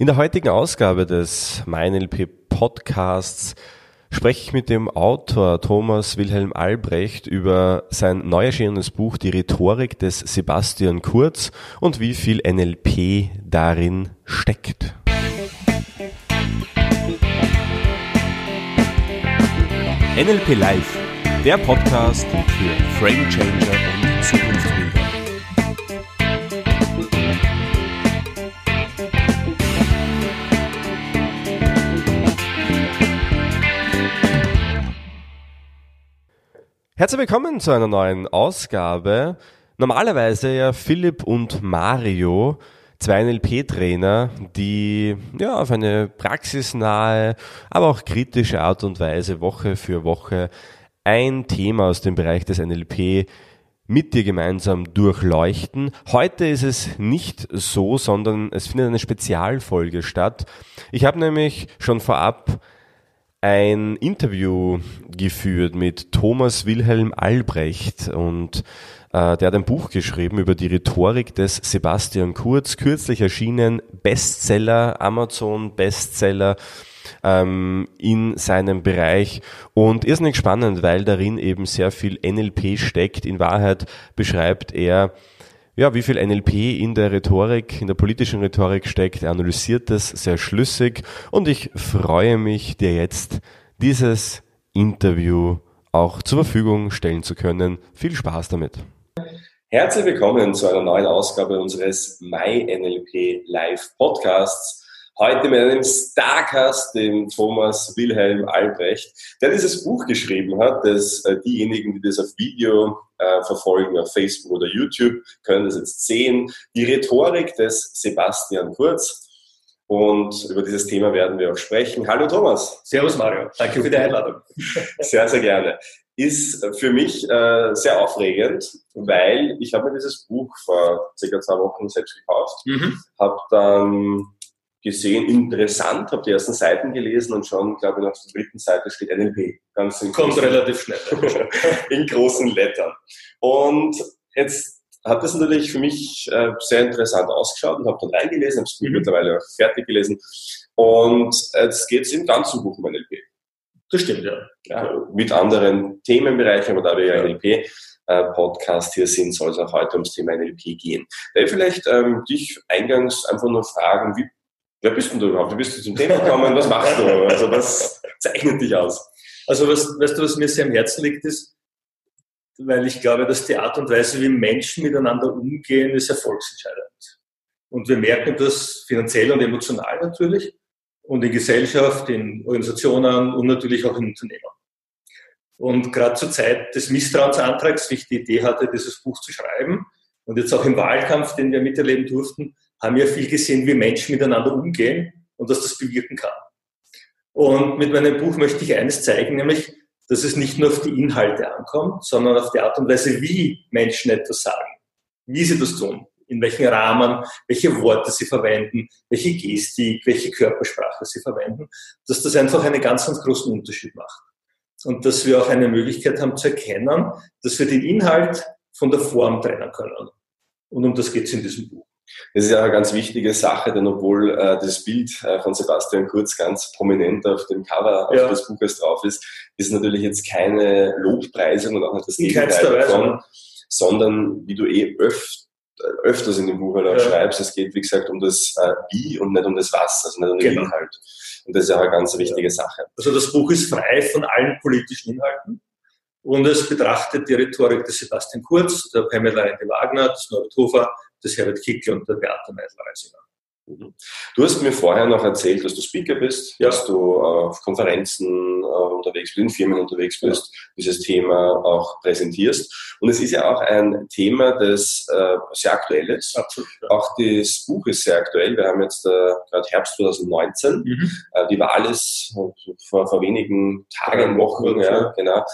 In der heutigen Ausgabe des MeinLP Podcasts spreche ich mit dem Autor Thomas Wilhelm Albrecht über sein neu erschienenes Buch Die Rhetorik des Sebastian Kurz und wie viel NLP darin steckt. NLP Live, der Podcast für Frame Changer und Zukunftsbilder. Herzlich willkommen zu einer neuen Ausgabe. Normalerweise ja Philipp und Mario, zwei NLP-Trainer, die ja auf eine praxisnahe, aber auch kritische Art und Weise Woche für Woche ein Thema aus dem Bereich des NLP mit dir gemeinsam durchleuchten. Heute ist es nicht so, sondern es findet eine Spezialfolge statt. Ich habe nämlich schon vorab ein Interview geführt mit Thomas Wilhelm Albrecht und äh, der hat ein Buch geschrieben über die Rhetorik des Sebastian Kurz, kürzlich erschienen, Bestseller, Amazon Bestseller ähm, in seinem Bereich und irrsinnig spannend, weil darin eben sehr viel NLP steckt. In Wahrheit beschreibt er ja, wie viel NLP in der Rhetorik, in der politischen Rhetorik steckt. Er analysiert das sehr schlüssig und ich freue mich, dir jetzt dieses Interview auch zur Verfügung stellen zu können. Viel Spaß damit. Herzlich willkommen zu einer neuen Ausgabe unseres MyNLP Live Podcasts. Heute mit einem Starcast, dem Thomas Wilhelm Albrecht, der dieses Buch geschrieben hat, das äh, diejenigen, die das auf Video äh, verfolgen, auf Facebook oder YouTube, können das jetzt sehen. Die Rhetorik des Sebastian Kurz. Und über dieses Thema werden wir auch sprechen. Hallo Thomas. Servus Mario. Danke für die Einladung. Sehr, sehr gerne. Ist für mich äh, sehr aufregend, weil ich habe mir dieses Buch vor circa zwei Wochen selbst gekauft, mhm. habe dann gesehen, interessant, habe die ersten Seiten gelesen und schon, glaube ich, auf der dritten Seite steht NLP. Ganz Kommt großen, relativ schnell. in großen Lettern. Und jetzt hat das natürlich für mich äh, sehr interessant ausgeschaut und habe dann reingelesen, habe es mhm. mittlerweile auch fertig gelesen. Und jetzt geht es im ganzen Buch um NLP. Das stimmt, ja. ja mit anderen Themenbereichen, aber da wir ja NLP äh, Podcast hier sind, soll es auch heute ums Thema NLP gehen. Da ich vielleicht ähm, dich eingangs einfach nur fragen, wie Wer bist denn du überhaupt? Wie bist du zum Thema gekommen? Was machst du? Also was zeichnet dich aus? Also was, weißt du, was mir sehr am Herzen liegt, ist, weil ich glaube, dass die Art und Weise, wie Menschen miteinander umgehen, ist erfolgsentscheidend. Und wir merken das finanziell und emotional natürlich und in Gesellschaft, in Organisationen und natürlich auch in Unternehmen. Und gerade zur Zeit des Misstrauensantrags, wie ich die Idee hatte, dieses Buch zu schreiben und jetzt auch im Wahlkampf, den wir miterleben durften, haben ja viel gesehen, wie Menschen miteinander umgehen und was das bewirken kann. Und mit meinem Buch möchte ich eines zeigen, nämlich, dass es nicht nur auf die Inhalte ankommt, sondern auf die Art und Weise, wie Menschen etwas sagen, wie sie das tun, in welchem Rahmen, welche Worte sie verwenden, welche Gestik, welche Körpersprache sie verwenden, dass das einfach einen ganz, ganz großen Unterschied macht. Und dass wir auch eine Möglichkeit haben zu erkennen, dass wir den Inhalt von der Form trennen können. Und um das geht es in diesem Buch. Das ist ja eine ganz wichtige Sache, denn obwohl äh, das Bild äh, von Sebastian Kurz ganz prominent auf dem Cover ja. des Buches drauf ist, ist natürlich jetzt keine Lobpreisung und auch nicht das Gegenteil davon, sondern wie du eh öfter öfters in dem Buch halt auch ja. schreibst, es geht, wie gesagt, um das äh, Wie und nicht um das Was, also nicht um den genau. Inhalt. Und das ist ja eine ganz wichtige Sache. Also das Buch ist frei von allen politischen Inhalten und es betrachtet die Rhetorik des Sebastian Kurz, der Pamela Reinde Wagner, des Norbert Hofer, des Herbert Kickl und der Beate Meisler-Reisinger. Mhm. Du hast mir vorher noch erzählt, dass du Speaker bist, ja. dass du auf Konferenzen äh, unterwegs bist, in Firmen unterwegs bist, dieses Thema auch präsentierst. Und es ist ja auch ein Thema, das äh, sehr aktuell ist. Absolut, ja. Auch das Buch ist sehr aktuell. Wir haben jetzt äh, gerade Herbst 2019. Mhm. Äh, die Wahl ist vor, vor wenigen Tagen, Wochen, ja, genau.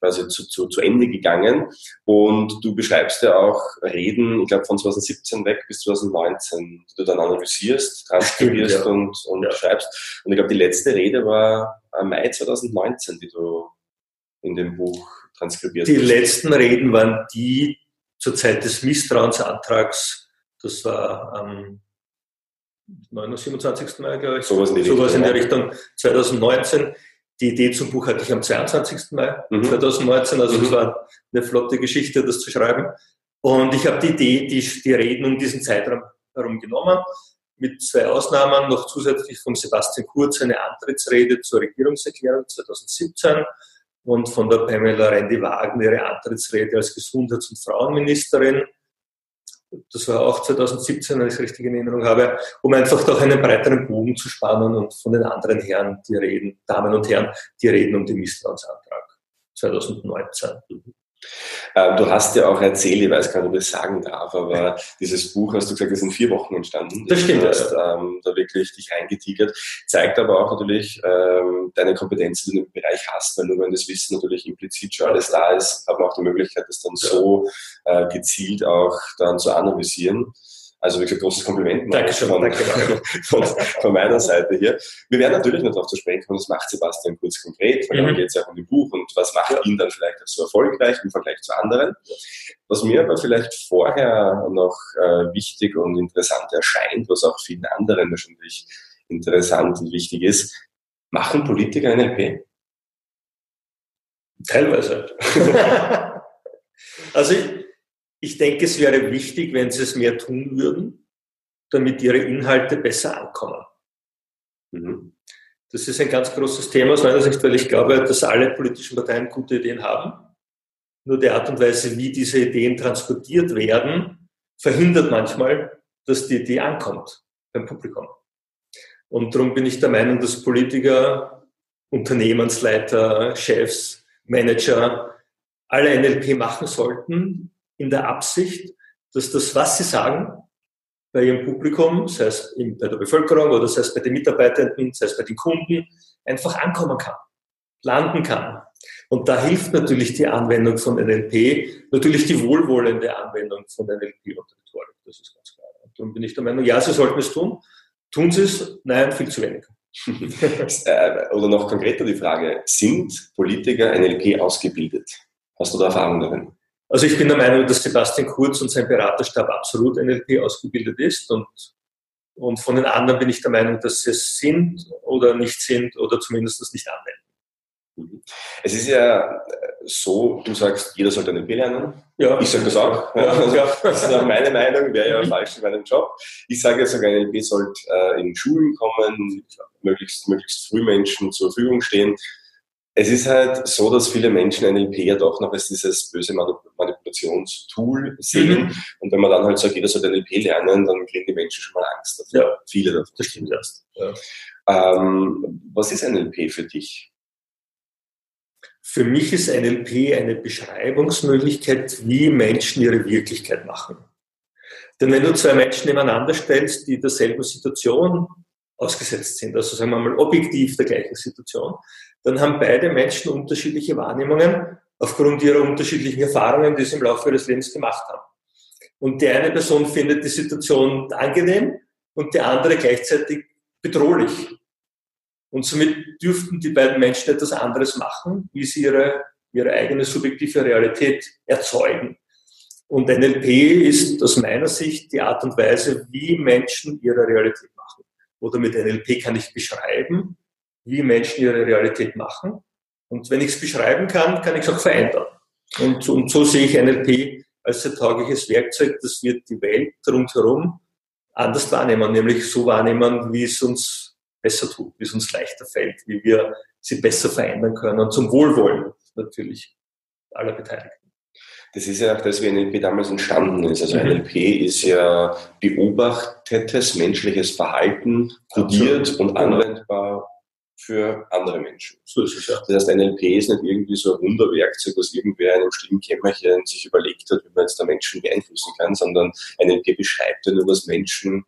Quasi zu, zu, zu Ende gegangen. Und du beschreibst ja auch Reden, ich glaube von 2017 weg bis 2019, die du dann analysierst, transkribierst ja. und, und ja. schreibst. Und ich glaube, die letzte Rede war Mai 2019, die du in dem Buch transkribierst. Die hast. letzten Reden waren die zur Zeit des Misstrauensantrags. Das war am 27. Mai, glaube ich. Sowas in, die Sowas in der Richtung 2019. Die Idee zum Buch hatte ich am 22. Mai mhm. 2019, also mhm. das war eine flotte Geschichte, das zu schreiben. Und ich habe die Idee, die, die Reden um diesen Zeitraum herum genommen, mit zwei Ausnahmen, noch zusätzlich von Sebastian Kurz eine Antrittsrede zur Regierungserklärung 2017 und von der Pamela Rendi-Wagner ihre Antrittsrede als Gesundheits- und Frauenministerin. Das war auch 2017, wenn ich es richtig in Erinnerung habe, um einfach doch einen breiteren Bogen zu spannen und von den anderen Herren, die reden, Damen und Herren, die reden um den Misstrauensantrag 2019. Ähm, du hast ja auch erzählt, ich weiß gar nicht, ob ich das sagen darf, aber dieses Buch, hast du gesagt, ist in vier Wochen entstanden. Das stimmt. Du hast ähm, da wirklich dich eingetigert. Zeigt aber auch natürlich ähm, deine Kompetenz, die du im Bereich hast, weil nur wenn das Wissen natürlich implizit schon alles da ist, hat man auch die Möglichkeit, das dann so äh, gezielt auch dann zu analysieren. Also wirklich großes Kompliment Dankeschön, von, danke. von, von, meiner Seite hier. Wir werden natürlich noch darauf zu sprechen kommen, was macht Sebastian kurz konkret, weil mhm. geht es ja auch um die Buch und was macht ja. ihn dann vielleicht auch so erfolgreich im Vergleich zu anderen. Was mir aber vielleicht vorher noch äh, wichtig und interessant erscheint, was auch vielen anderen wahrscheinlich interessant und wichtig ist, machen Politiker NLP? Teilweise. also ich, ich denke, es wäre wichtig, wenn sie es mehr tun würden, damit ihre Inhalte besser ankommen. Mhm. Das ist ein ganz großes Thema aus meiner Sicht, weil ich glaube, dass alle politischen Parteien gute Ideen haben. Nur die Art und Weise, wie diese Ideen transportiert werden, verhindert manchmal, dass die Idee ankommt beim Publikum. Und darum bin ich der Meinung, dass Politiker, Unternehmensleiter, Chefs, Manager alle NLP machen sollten, in der Absicht, dass das, was sie sagen, bei ihrem Publikum, sei es bei der Bevölkerung oder sei es bei den Mitarbeitenden, sei es bei den Kunden, einfach ankommen kann, landen kann. Und da hilft natürlich die Anwendung von NLP, natürlich die wohlwollende Anwendung von NLP und Rhetorik. Das ist ganz klar. Und darum bin ich der Meinung, ja, Sie sollten es tun. Tun Sie es? Nein, viel zu wenig. Äh, oder noch konkreter die Frage, sind Politiker NLP ausgebildet? Hast du da Erfahrung darin? Also ich bin der Meinung, dass Sebastian Kurz und sein Beraterstab absolut NLP ausgebildet ist und, und von den anderen bin ich der Meinung, dass sie es sind oder nicht sind oder zumindest das nicht anwenden. Mhm. Es ist ja so, du sagst, jeder sollte NLP lernen. Ja. Ich sage das auch. Ja, also, Das ist auch meine Meinung, wäre ja mhm. falsch in meinem Job. Ich sage jetzt sogar, NLP sollte äh, in Schulen kommen, möglichst, möglichst früh Menschen zur Verfügung stehen. Es ist halt so, dass viele Menschen NLP ja doch noch als dieses böse Manipulationstool sehen. Mhm. Und wenn man dann halt sagt, jeder soll NLP lernen, dann kriegen die Menschen schon mal Angst dafür. Ja, viele davon. Das stimmt erst. Ja. Ähm, was ist NLP für dich? Für mich ist NLP eine Beschreibungsmöglichkeit, wie Menschen ihre Wirklichkeit machen. Denn wenn du zwei Menschen nebeneinander stellst, die derselben Situation ausgesetzt sind, also sagen wir mal objektiv der gleichen Situation, dann haben beide Menschen unterschiedliche Wahrnehmungen aufgrund ihrer unterschiedlichen Erfahrungen, die sie im Laufe ihres Lebens gemacht haben. Und die eine Person findet die Situation angenehm und die andere gleichzeitig bedrohlich. Und somit dürften die beiden Menschen etwas anderes machen, wie sie ihre, ihre eigene subjektive Realität erzeugen. Und NLP ist aus meiner Sicht die Art und Weise, wie Menschen ihre Realität. Oder mit NLP kann ich beschreiben, wie Menschen ihre Realität machen. Und wenn ich es beschreiben kann, kann ich es auch verändern. Und, und so sehe ich NLP als ein taugliches Werkzeug, das wird die Welt rundherum anders wahrnehmen, nämlich so wahrnehmen, wie es uns besser tut, wie es uns leichter fällt, wie wir sie besser verändern können und zum Wohlwollen natürlich aller Beteiligten. Das ist ja auch das, wie NLP damals entstanden ist. Also mhm. NLP ist ja beobachtetes menschliches Verhalten, kodiert und anwendbar für andere Menschen. So ist es ja. Das heißt, NLP ist nicht irgendwie so ein Wunderwerkzeug, was irgendwer in einem stillen Kämmerchen sich überlegt hat, wie man jetzt da Menschen beeinflussen kann, sondern NLP beschreibt ja nur, was Menschen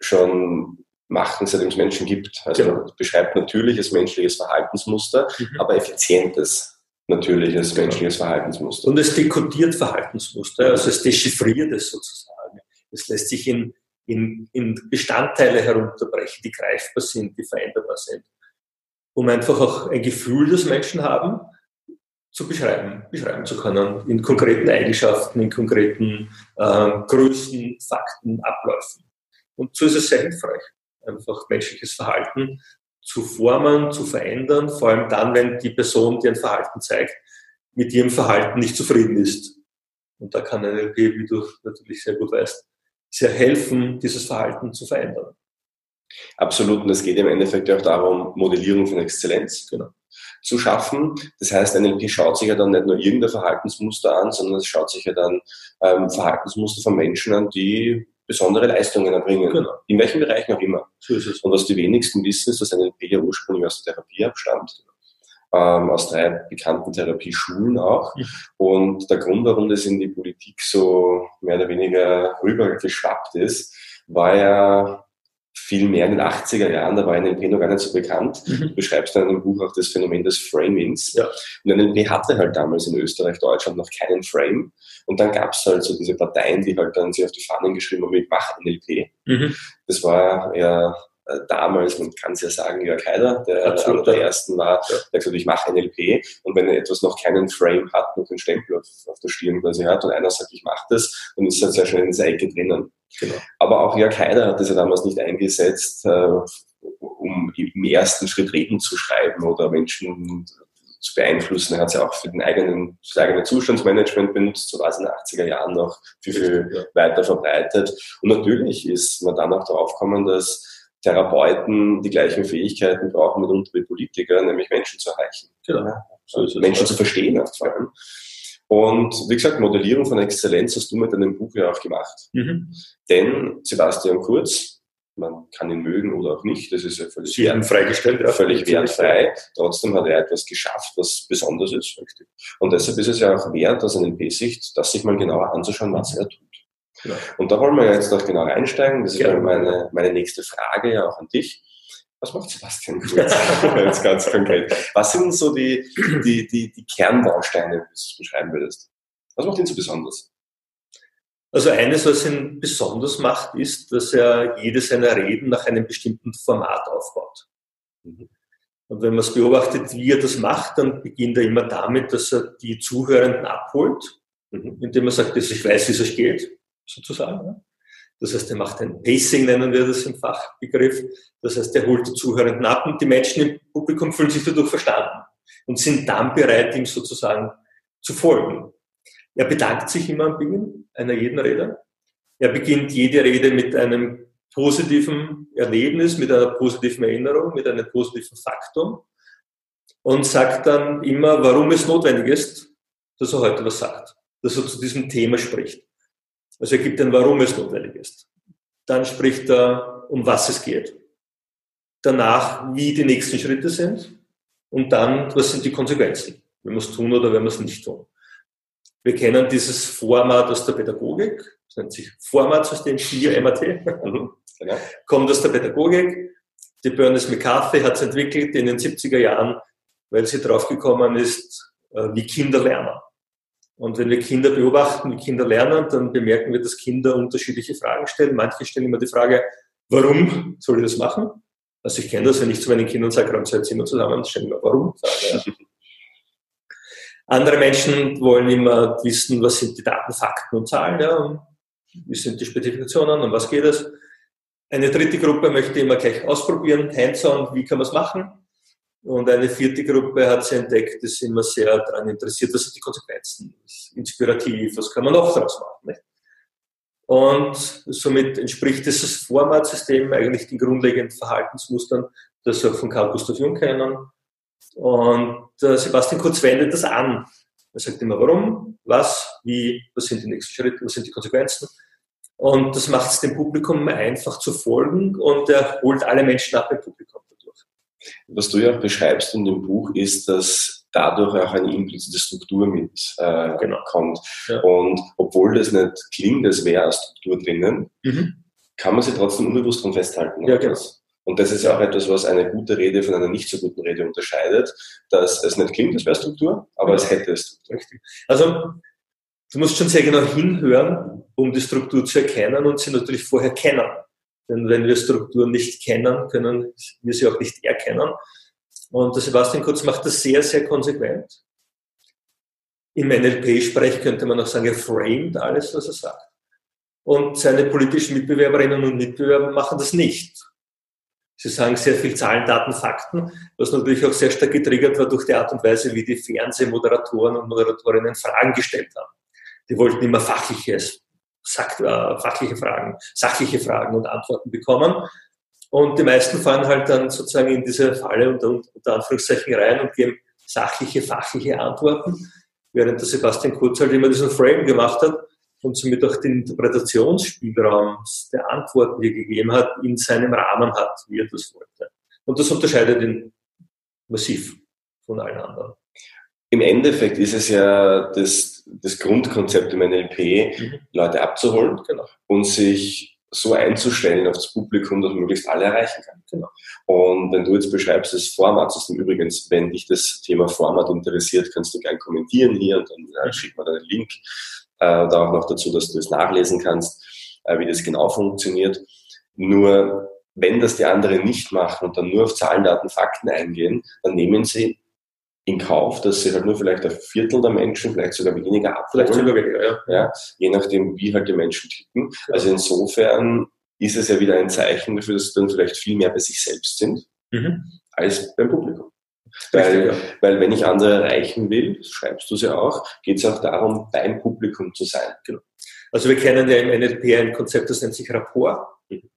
schon machen, seitdem es Menschen gibt. Also genau. beschreibt natürliches menschliches Verhaltensmuster, mhm. aber effizientes natürliches genau. menschliches Verhaltensmuster. Und es dekodiert Verhaltensmuster, also es dechiffriert es sozusagen. Es lässt sich in, in, in Bestandteile herunterbrechen, die greifbar sind, die veränderbar sind um einfach auch ein Gefühl, das Menschen haben, zu beschreiben, beschreiben zu können, in konkreten Eigenschaften, in konkreten äh, Größen, Fakten, Abläufen. Und so ist es sehr hilfreich, einfach menschliches Verhalten zu formen, zu verändern, vor allem dann, wenn die Person, die ein Verhalten zeigt, mit ihrem Verhalten nicht zufrieden ist. Und da kann NLP, wie du natürlich sehr gut weißt, sehr helfen, dieses Verhalten zu verändern. Absolut. Und es geht im Endeffekt auch darum, Modellierung von Exzellenz genau. zu schaffen. Das heißt, NLP schaut sich ja dann nicht nur irgendein Verhaltensmuster an, sondern es schaut sich ja dann ähm, Verhaltensmuster von Menschen an, die besondere Leistungen erbringen. Genau. In welchen Bereichen auch immer. So ist es. Und was die wenigsten wissen, ist, dass NLP ja ursprünglich aus der Therapie abstammt. Ähm, aus drei bekannten Therapieschulen auch. Mhm. Und der Grund, warum das in die Politik so mehr oder weniger rübergeschwappt ist, war ja viel mehr in den 80er Jahren, da war NLP noch gar nicht so bekannt. Mhm. Du beschreibst dann in dem Buch auch das Phänomen des Framings. Ja. Und NLP hatte halt damals in Österreich, Deutschland noch keinen Frame. Und dann gab es halt so diese Parteien, die halt dann sich auf die Fahnen geschrieben haben, ich mache NLP. Mhm. Das war ja äh, damals, man kann es ja sagen, Jörg Heider, der Absolut, einer der ersten war, ja. der gesagt hat, ich mache NLP und wenn etwas noch keinen Frame hat, noch den Stempel auf, auf der Stirn quasi hat und einer sagt, ich mache das, dann ist er sehr schnell in der Ecke drinnen. Genau. Aber auch Jörg Heider hat das ja damals nicht eingesetzt, äh, um im ersten Schritt Reden zu schreiben oder Menschen zu beeinflussen. Er hat es ja auch für den eigenen, für das eigene Zustandsmanagement benutzt, so war es in den 80er Jahren noch viel, viel ja. weiter verbreitet. Und natürlich ist man dann auch darauf gekommen, dass Therapeuten die gleichen Fähigkeiten brauchen mitunter wie Politiker, nämlich Menschen zu erreichen. Genau. So Menschen zu verstehen vor allem. Und wie gesagt, Modellierung von Exzellenz hast du mit deinem Buch ja auch gemacht. Mhm. Denn Sebastian Kurz, man kann ihn mögen oder auch nicht, das ist ja völlig freigestellt, ja. völlig wertfrei. Trotzdem hat er etwas geschafft, was besonders ist. Und deshalb ist es ja auch wert, aus einer NLP-Sicht, das sich mal genauer anzuschauen, was er tut. Genau. Und da wollen wir jetzt noch genau einsteigen. Das ist ja. meine, meine nächste Frage ja auch an dich. Was macht Sebastian Kurz? jetzt ganz konkret. Was sind so die, die, die, die Kernbausteine, wie du es beschreiben würdest? Was macht ihn so besonders? Also eines, was ihn besonders macht, ist, dass er jede seiner Reden nach einem bestimmten Format aufbaut. Mhm. Und wenn man es beobachtet, wie er das macht, dann beginnt er immer damit, dass er die Zuhörenden abholt, mhm. indem er sagt, dass ich weiß, wie es euch geht sozusagen. Das heißt, er macht ein Pacing, nennen wir das im Fachbegriff. Das heißt, er holt die Zuhörenden ab und die Menschen im Publikum fühlen sich dadurch verstanden und sind dann bereit, ihm sozusagen zu folgen. Er bedankt sich immer am Beginn einer jeden Rede. Er beginnt jede Rede mit einem positiven Erlebnis, mit einer positiven Erinnerung, mit einem positiven Faktum und sagt dann immer, warum es notwendig ist, dass er heute was sagt, dass er zu diesem Thema spricht. Also er gibt ein, warum es notwendig ist. Dann spricht er, um was es geht. Danach, wie die nächsten Schritte sind. Und dann, was sind die Konsequenzen, wenn wir es tun oder wenn wir es nicht tun. Wir kennen dieses Format aus der Pädagogik. Das nennt sich Formatsystem 4 MAT. Mhm, genau. Kommt aus der Pädagogik. Die Bernice McCarthy hat es entwickelt in den 70er Jahren, weil sie draufgekommen ist, äh, wie Kinder lernen. Und wenn wir Kinder beobachten, wie Kinder lernen, dann bemerken wir, dass Kinder unterschiedliche Fragen stellen. Manche stellen immer die Frage, warum soll ich das machen? Also ich kenne das, wenn ich zu meinen Kindern sage, räumt jetzt immer zusammen, stellen immer warum. Frage, ja. Andere Menschen wollen immer wissen, was sind die Daten, Fakten und Zahlen, ja, wie sind die Spezifikationen, um was geht es. Eine dritte Gruppe möchte immer gleich ausprobieren, hands-on, wie kann man es machen. Und eine vierte Gruppe hat sie entdeckt, ist immer sehr daran interessiert, was sind die Konsequenzen, inspirativ, was kann man noch daraus machen. Nicht? Und somit entspricht dieses Formatsystem eigentlich den grundlegenden Verhaltensmustern, das wir von Carl Gustav Jung kennen. Und äh, Sebastian Kurz wendet das an. Er sagt immer, warum, was, wie, was sind die nächsten Schritte, was sind die Konsequenzen. Und das macht es dem Publikum einfach zu folgen und er holt alle Menschen ab im Publikum. Was du ja auch beschreibst in dem Buch ist, dass dadurch auch eine implizite Struktur mit äh, genau. kommt. Ja. Und obwohl das nicht klingt, als wäre eine Struktur drinnen, mhm. kann man sie trotzdem unbewusst dran festhalten. Ja, genau. Und das ist ja auch etwas, was eine gute Rede von einer nicht so guten Rede unterscheidet, dass es nicht klingt, als wäre Struktur, aber ja. es hätte Struktur. Richtig. Also du musst schon sehr genau hinhören, um die Struktur zu erkennen und sie natürlich vorher kennen. Denn wenn wir Strukturen nicht kennen, können wir sie auch nicht erkennen. Und der Sebastian Kurz macht das sehr, sehr konsequent. Im NLP-Sprech könnte man auch sagen, er framed alles, was er sagt. Und seine politischen Mitbewerberinnen und Mitbewerber machen das nicht. Sie sagen sehr viel Zahlen, Daten, Fakten, was natürlich auch sehr stark getriggert war durch die Art und Weise, wie die Fernsehmoderatoren und Moderatorinnen Fragen gestellt haben. Die wollten immer fachliches, sagt, äh, fachliche Fragen, sachliche Fragen und Antworten bekommen. Und die meisten fahren halt dann sozusagen in diese Falle unter, unter Anführungszeichen rein und geben sachliche, fachliche Antworten, während der Sebastian Kurz halt immer diesen Frame gemacht hat und somit auch den Interpretationsspielraum der Antworten, die er gegeben hat, in seinem Rahmen hat, wie er das wollte. Und das unterscheidet ihn massiv von allen anderen. Im Endeffekt ist es ja das, das Grundkonzept im NLP, mhm. Leute abzuholen genau. und sich so einzustellen auf das Publikum, dass man möglichst alle erreichen kann. Genau. Und wenn du jetzt beschreibst das Format, das ist übrigens, wenn dich das Thema Format interessiert, kannst du gerne kommentieren hier und dann äh, schick mal deinen Link äh, da auch noch dazu, dass du es nachlesen kannst, äh, wie das genau funktioniert. Nur wenn das die anderen nicht machen und dann nur auf Zahlen, Daten, Fakten eingehen, dann nehmen sie in Kauf, dass sie halt nur vielleicht ein Viertel der Menschen, vielleicht sogar weniger abholen. Vielleicht sogar weniger, ja. ja. Je nachdem, wie halt die Menschen ticken. Ja. Also insofern ist es ja wieder ein Zeichen dafür, dass sie dann vielleicht viel mehr bei sich selbst sind, mhm. als beim Publikum. Weil, ja. weil wenn ich andere erreichen will, schreibst du es ja auch, geht es auch darum, beim Publikum zu sein. Genau. Also wir kennen ja im NLP ein Konzept, das nennt sich Rapport. Mhm.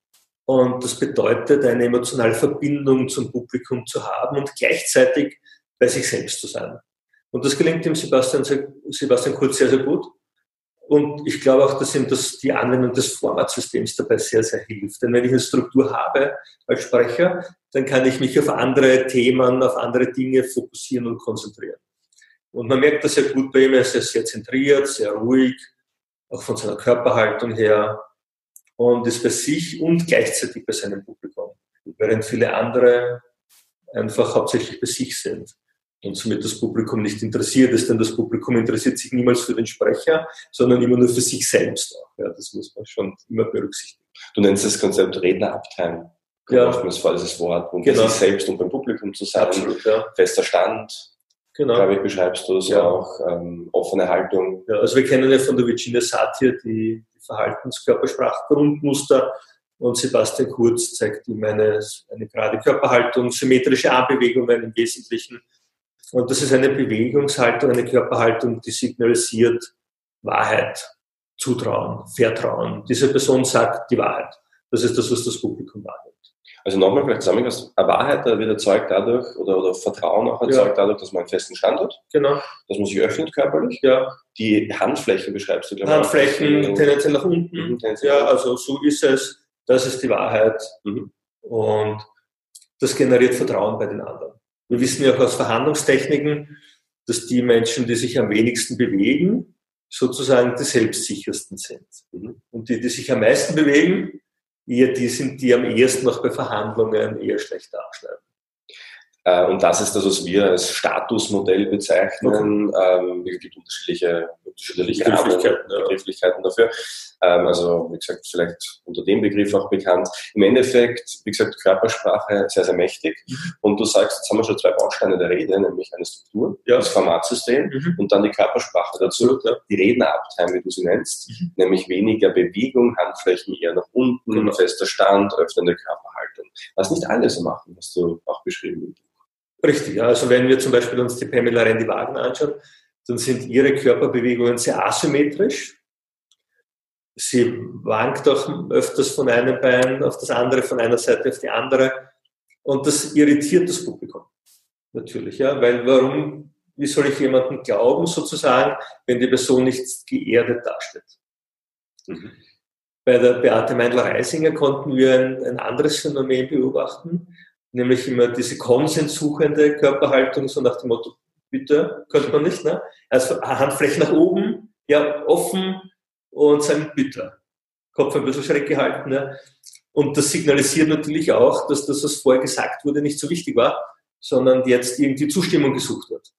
Und das bedeutet, eine emotionale Verbindung zum Publikum zu haben und gleichzeitig bei sich selbst zu sein. Und das gelingt dem Sebastian, Sebastian Kurz sehr, sehr gut. Und ich glaube auch, dass ihm das, die Anwendung des Formatsystems dabei sehr, sehr hilft. Denn wenn ich eine Struktur habe als Sprecher, dann kann ich mich auf andere Themen, auf andere Dinge fokussieren und konzentrieren. Und man merkt das sehr gut bei ihm. Er ist sehr zentriert, sehr ruhig, auch von seiner Körperhaltung her. Und ist bei sich und gleichzeitig bei seinem Publikum. Während viele andere einfach hauptsächlich bei sich sind und somit das Publikum nicht interessiert ist, denn das Publikum interessiert sich niemals für den Sprecher, sondern immer nur für sich selbst auch. Ja, das muss man schon immer berücksichtigen. Du nennst das Konzept Redner-Uptime. Ja. Oftmals vor dieses Wort, um genau. sich selbst und beim Publikum zu sein. Absolut, ja. Fester Stand, genau. glaube ich, beschreibst du es ja. auch, ähm, offene Haltung. Ja, also wir kennen ja von der Virginia Satir die, die Verhaltenskörpersprachgrundmuster und Sebastian Kurz zeigt ihm eine, eine gerade Körperhaltung, symmetrische Armbewegungen im Wesentlichen und das ist eine Bewegungshaltung, eine Körperhaltung, die signalisiert Wahrheit, Zutrauen, Vertrauen. Diese Person sagt die Wahrheit. Das ist das, was das Publikum wahrnimmt. Also nochmal vielleicht zusammengefasst, eine Wahrheit wird erzeugt dadurch, oder, oder Vertrauen auch erzeugt ja. dadurch, dass man einen festen Stand hat. Genau. Dass man sich öffnet körperlich. Ja. Die Handflächen beschreibst du, glaube ich. Handflächen tendenziell nach unten. Mhm, tendenziell ja, also so ist es. Das ist die Wahrheit. Mhm. Und das generiert Vertrauen bei den anderen. Wir wissen ja auch aus Verhandlungstechniken, dass die Menschen, die sich am wenigsten bewegen, sozusagen die selbstsichersten sind. Mhm. Und die, die sich am meisten bewegen, eher die sind, die am ehesten noch bei Verhandlungen eher schlecht abschneiden. Äh, und das ist das, was wir als Statusmodell bezeichnen. Okay. Ähm, es gibt unterschiedliche, unterschiedliche Begrifflichkeiten, ja. Begrifflichkeiten dafür. Ähm, also, wie gesagt, vielleicht unter dem Begriff auch bekannt. Im Endeffekt, wie gesagt, Körpersprache sehr, sehr mächtig. Mhm. Und du sagst, jetzt haben wir schon zwei Bausteine der Rede, nämlich eine Struktur, ja. das Formatsystem mhm. und dann die Körpersprache dazu, ja. die Rednerabteilung, wie du sie nennst, mhm. nämlich weniger Bewegung, Handflächen eher nach unten, genau. fester Stand, öffnende Körperhaltung. Was nicht alle so machen, hast du auch beschrieben. Richtig, also wenn wir zum Beispiel uns die Pamela Rendi-Wagen anschauen, dann sind ihre Körperbewegungen sehr asymmetrisch. Sie wankt auch öfters von einem Bein auf das andere, von einer Seite auf die andere. Und das irritiert das Publikum. Natürlich, ja, weil warum, wie soll ich jemandem glauben, sozusagen, wenn die Person nicht geerdet dasteht? Mhm. Bei der Beate Meindl-Reisinger konnten wir ein, ein anderes Phänomen beobachten nämlich immer diese konsenssuchende Körperhaltung, so nach dem Motto, bitte, könnte man nicht, ne? Also Handfläche nach oben, ja, offen und sagen, bitte. Kopf ein bisschen schräg gehalten, ne? Und das signalisiert natürlich auch, dass das, was vorher gesagt wurde, nicht so wichtig war, sondern jetzt irgendwie Zustimmung gesucht wird.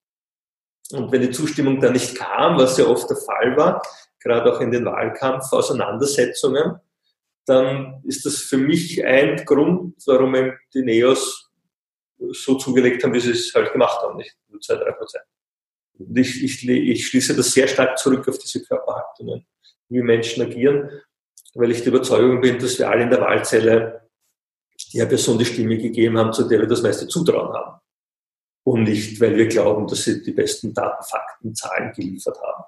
Und wenn die Zustimmung dann nicht kam, was ja oft der Fall war, gerade auch in den Wahlkampf-Auseinandersetzungen, dann ist das für mich ein Grund, warum die Neos so zugelegt haben, wie sie es halt gemacht haben, nicht nur zwei, drei Prozent. Und ich, ich, ich schließe das sehr stark zurück auf diese Körperhaltungen, wie Menschen agieren. weil ich der Überzeugung bin, dass wir alle in der Wahlzelle der Person die Stimme gegeben haben, zu der wir das meiste Zutrauen haben. Und nicht, weil wir glauben, dass sie die besten Daten, Fakten, Zahlen geliefert haben.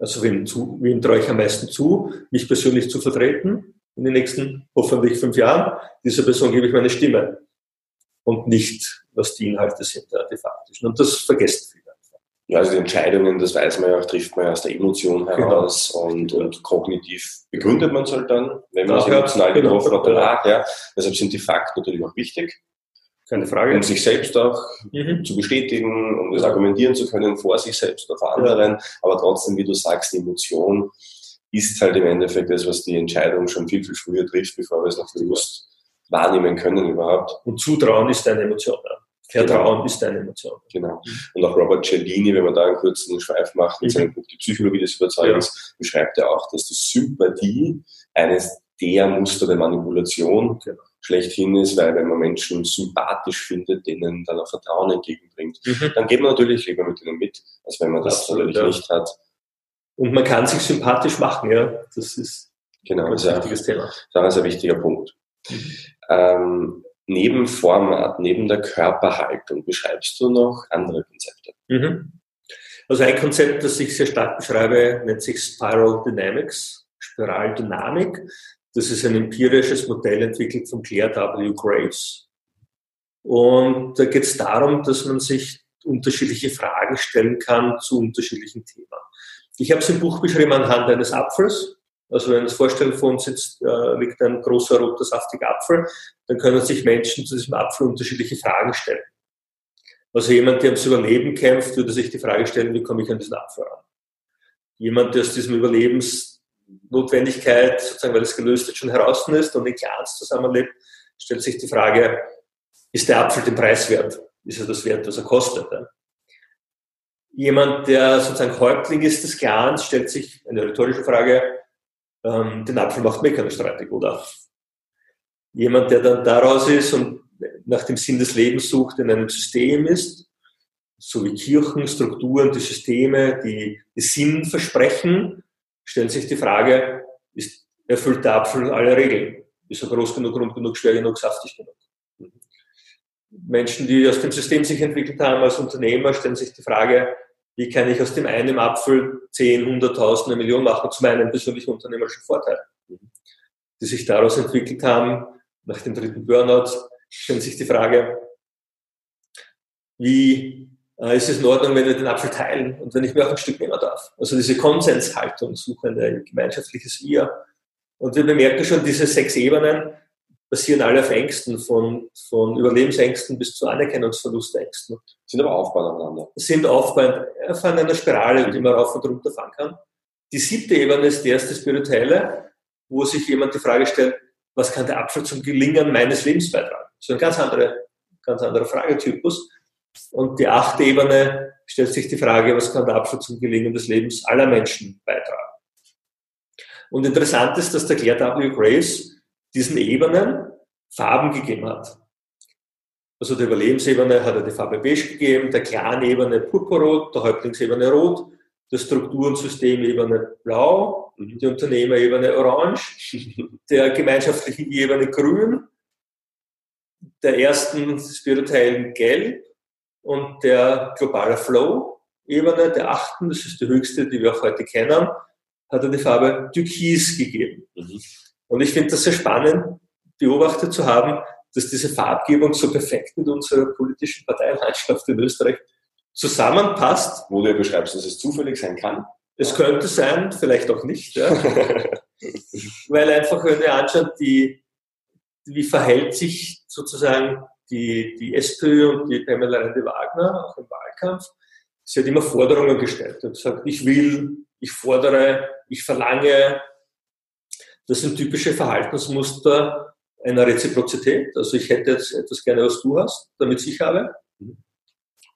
Also wem, zu, wem traue ich am meisten zu, mich persönlich zu vertreten in den nächsten hoffentlich fünf Jahren. Dieser Person gebe ich meine Stimme und nicht, was die Inhalte sind, die faktischen. Und das vergessen viele. Ja, also die Entscheidungen, das weiß man ja, trifft man ja aus der Emotion genau. heraus genau. und, und kognitiv begründet man es halt dann, wenn man es emotional genau. getroffen hat, danach. Ja. Deshalb sind die Fakten natürlich auch wichtig. Keine Frage. Um sich selbst auch mhm. zu bestätigen, um das argumentieren zu können vor sich selbst oder vor anderen. Ja. Aber trotzdem, wie du sagst, die Emotion ist halt im Endeffekt das, was die Entscheidung schon viel, viel früher trifft, bevor wir es noch bewusst wahrnehmen können überhaupt. Und Zutrauen ist eine Emotion. Ja. Vertrauen genau. ist eine Emotion. Genau. Und auch Robert Cialdini, wenn man da einen kurzen Schweif macht, in mhm. seinem Buch Die Psychologie des Überzeugens, ja. beschreibt er auch, dass die Sympathie eines der Muster der Manipulation genau. schlechthin ist, weil wenn man Menschen sympathisch findet, denen dann auch Vertrauen entgegenbringt, mhm. dann geht man natürlich lieber mit ihnen mit, als wenn man das Absolut, natürlich ja. nicht hat. Und man kann sich sympathisch machen, ja. Das ist genau, ein wichtiges Thema. Das ist ein wichtiger Punkt. Mhm. Ähm, neben Format, neben der Körperhaltung, beschreibst du noch andere Konzepte? Mhm. Also ein Konzept, das ich sehr stark beschreibe, nennt sich Spiral Dynamics, Spiraldynamik. Das ist ein empirisches Modell entwickelt von Claire W. Graves. Und da geht es darum, dass man sich unterschiedliche Fragen stellen kann zu unterschiedlichen Themen. Ich habe es im Buch beschrieben anhand eines Apfels. Also wenn das Vorstellen vor uns jetzt äh, liegt ein großer roter saftiger Apfel, dann können sich Menschen zu diesem Apfel unterschiedliche Fragen stellen. Also jemand, der ums Überleben kämpft, würde sich die Frage stellen, wie komme ich an diesen Apfel ran? Jemand, der aus diesem Überlebensnotwendigkeit, sozusagen, weil es gelöst ist, schon heraus ist und in Clans zusammenlebt, stellt sich die Frage, ist der Apfel den Preis wert? Ist er das wert, was er kostet? Jemand, der sozusagen Häuptling ist des Clans, stellt sich eine rhetorische Frage, ähm, den Apfel macht mir keiner streitig, oder? Jemand, der dann daraus ist und nach dem Sinn des Lebens sucht, in einem System ist, so wie Kirchen, Strukturen, die Systeme, die, die Sinn versprechen, stellt sich die Frage, ist, erfüllt der Apfel alle Regeln? Ist er groß genug, rund genug, schwer genug, saftig genug? Menschen, die aus dem System sich entwickelt haben als Unternehmer, stellen sich die Frage, wie kann ich aus dem einen Apfel 10, 100.000, eine Million machen, zu meinem persönlichen unternehmerischen Vorteil. Die sich daraus entwickelt haben, nach dem dritten Burnout, stellen sich die Frage, wie äh, ist es in Ordnung, wenn wir den Apfel teilen und wenn ich mir auch ein Stück nehmen darf. Also diese Konsenshaltung, suchen ein gemeinschaftliches Wir. Und wir bemerken schon diese sechs Ebenen, basieren alle auf Ängsten, von, von Überlebensängsten bis zu Anerkennungsverlustängsten. Sind aber aufbauend aufeinander. Sind aufbauend auf einer Spirale, die man rauf und runter fahren kann. Die siebte Ebene ist die erste spirituelle, wo sich jemand die Frage stellt, was kann der Apfel zum Gelingen meines Lebens beitragen? So ein ganz anderer, ganz anderer Fragetypus. Und die achte Ebene stellt sich die Frage, was kann der Apfel zum Gelingen des Lebens aller Menschen beitragen? Und interessant ist, dass der Claire W. Grace diesen Ebenen Farben gegeben hat. Also der Überlebensebene hat er die Farbe Beige gegeben, der Clan-Ebene Purpurrot, der Häuptlingsebene Rot, der Strukturensystemebene Blau, mhm. die Unternehmerebene Orange, der gemeinschaftlichen Ebene Grün, der ersten spirituellen Gelb und der globale Flow-Ebene, der achten, das ist die höchste, die wir auch heute kennen, hat er die Farbe Türkis gegeben. Mhm. Und ich finde das sehr spannend, beobachtet zu haben, dass diese Farbgebung so perfekt mit unserer politischen Parteienlandschaft in Österreich zusammenpasst. Wo du beschreibst, dass es zufällig sein kann. Es könnte sein, vielleicht auch nicht. Ja. Weil einfach, wenn wir anschauen, die, wie verhält sich sozusagen die, die SPÖ und die Pamela Rendi-Wagner auch im Wahlkampf, sie hat immer Forderungen gestellt und gesagt, ich will, ich fordere, ich verlange, das sind typische Verhaltensmuster einer Reziprozität. Also ich hätte jetzt etwas gerne, was du hast, damit ich habe.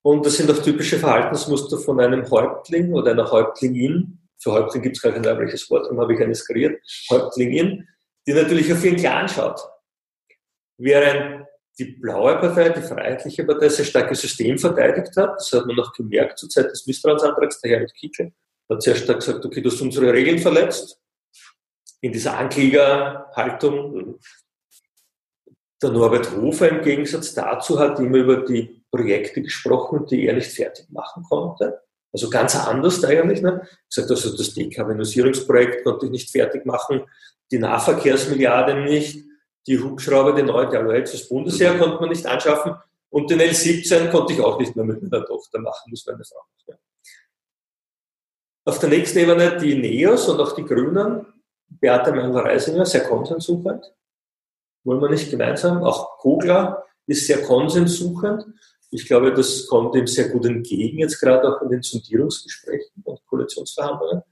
Und das sind auch typische Verhaltensmuster von einem Häuptling oder einer Häuptlingin. Für Häuptling gibt es gar kein weibliches Wort, darum habe ich eines kreiert. Häuptlingin, die natürlich auf ihren Clan schaut. Während die blaue Partei, die Freiheitliche Partei, sehr starkes System verteidigt hat. Das hat man noch gemerkt zur Zeit des Misstrauensantrags, der Herr mit Kickel hat sehr stark gesagt, okay, du hast unsere Regeln verletzt in dieser Anklägerhaltung. Der Norbert Hofer im Gegensatz dazu hat immer über die Projekte gesprochen, die er nicht fertig machen konnte. Also ganz anders eigentlich. Ne? Gesagt, also das Dekarbonisierungsprojekt konnte ich nicht fertig machen, die Nahverkehrsmilliarde nicht, die Hubschrauber, die neue Dialogs des Bundesheer konnte man nicht anschaffen und den L17 konnte ich auch nicht mehr mit meiner Tochter machen, muss meine Frau machen. Auf der nächsten Ebene die NEOS und auch die Grünen, Beate Mengler-Reisinger, sehr konsenssuchend. Wollen wir nicht gemeinsam. Auch Kogler ist sehr konsenssuchend. Ich glaube, das kommt ihm sehr gut entgegen, jetzt gerade auch in den Sondierungsgesprächen und Koalitionsverhandlungen.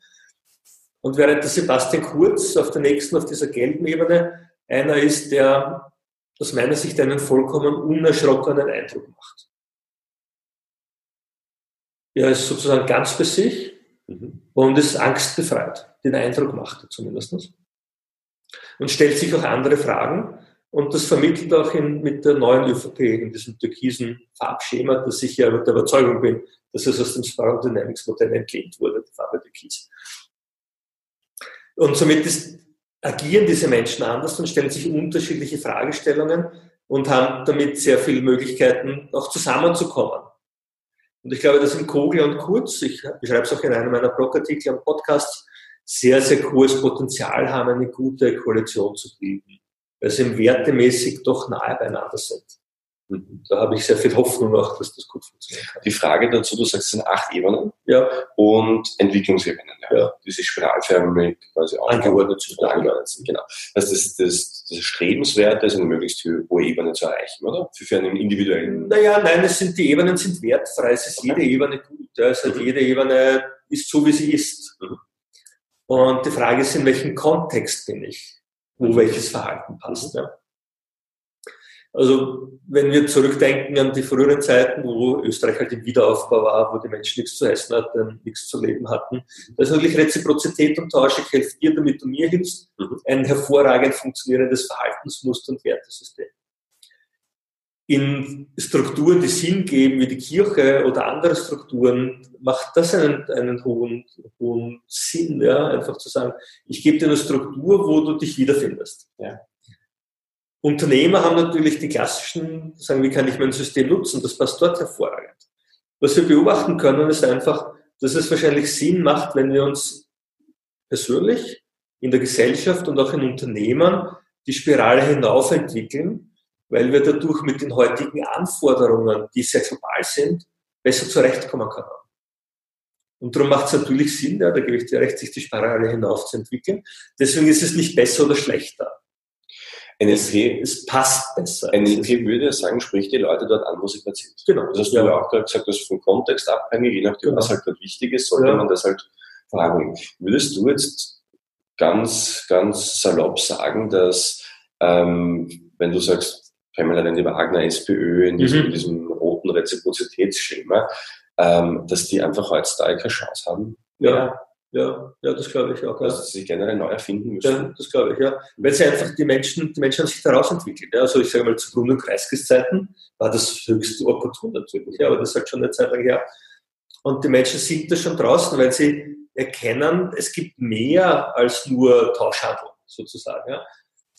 Und während der Sebastian Kurz auf der nächsten, auf dieser gelben Ebene, einer ist, der aus meiner Sicht einen vollkommen unerschrockenen Eindruck macht. Er ist sozusagen ganz bei sich mhm. und ist angstbefreit. Den Eindruck macht er zumindest. Und stellt sich auch andere Fragen und das vermittelt auch in, mit der neuen ÖVP, in diesem türkisen Farbschema, dass ich ja der Überzeugung bin, dass es aus dem Spiral Dynamics Modell entlehnt wurde, die Farbe Türkis. Und somit ist, agieren diese Menschen anders und stellen sich unterschiedliche Fragestellungen und haben damit sehr viele Möglichkeiten, auch zusammenzukommen. Und ich glaube, dass in Kogel und Kurz, ich beschreibe es auch in einem meiner Blogartikel und Podcasts, sehr, sehr hohes Potenzial haben, eine gute Koalition zu bilden weil sie wertemäßig doch nahe beieinander sind. Mhm. Da habe ich sehr viel Hoffnung auch, dass das gut funktioniert. Die Frage dazu, du sagst, es sind acht Ebenen ja. und Entwicklungsebenen, ja. ja. die sich spiralförmig quasi angeordnet sind. Angeordnet sind, genau. Das ist das, das Strebenswerte, ist eine möglichst hohe Ebene zu erreichen, oder? Für, für einen individuellen. Naja, nein, es sind, die Ebenen sind wertfrei, es ist okay. jede Ebene gut. Ja. Es mhm. jede Ebene ist so, wie sie ist. Mhm. Und die Frage ist, in welchem Kontext bin ich? wo welches Verhalten passt. Ja. Also wenn wir zurückdenken an die früheren Zeiten, wo Österreich halt im Wiederaufbau war, wo die Menschen nichts zu essen hatten, nichts zu leben hatten, da ist natürlich Reziprozität und Tausch, ich helfe dir, damit du mir hilfst, mhm. ein hervorragend funktionierendes Verhaltensmuster und Wertesystem. In Strukturen, die Sinn geben, wie die Kirche oder andere Strukturen, macht das einen, einen hohen, hohen Sinn, ja? einfach zu sagen, ich gebe dir eine Struktur, wo du dich wiederfindest. Ja. Unternehmer haben natürlich die klassischen, sagen, wie kann ich mein System nutzen? Das passt dort hervorragend. Was wir beobachten können, ist einfach, dass es wahrscheinlich Sinn macht, wenn wir uns persönlich in der Gesellschaft und auch in Unternehmen die Spirale hinauf entwickeln, weil wir dadurch mit den heutigen Anforderungen, die sehr global sind, besser zurechtkommen können. Und darum macht es natürlich Sinn, ja, da gebe ich dir recht, sich die Spirale hinauf zu entwickeln. Deswegen ist es nicht besser oder schlechter. NLP, es passt besser. NLP würde ja sagen, sprich die Leute dort an, wo sie gerade sind. Genau. Das hast du ja, ja auch gerade gesagt, das ist vom Kontext abhängig, je nachdem, genau. was halt gerade wichtig ist, sollte ja. man das halt voranbringen. Würdest du jetzt ganz, ganz salopp sagen, dass, ähm, wenn du sagst, Pamela Rendi Wagner, SPÖ, in diesem, mhm. in diesem roten Reziprozitätsschema, ähm, dass die einfach heutzutage keine Chance haben. Ja, ja, ja, das glaube ich auch. Ja. Dass sie sich generell neu erfinden müssen. Ja, das glaube ich, ja. Weil sie einfach die Menschen, die Menschen haben sich daraus entwickelt. Ja. Also ich sage mal, zu Grund- und Kreisgeszeiten war das höchst opportun natürlich, ja, aber das ist halt schon eine Zeit lang her. Und die Menschen sind da schon draußen, weil sie erkennen, es gibt mehr als nur Tauschhandel sozusagen. Ja.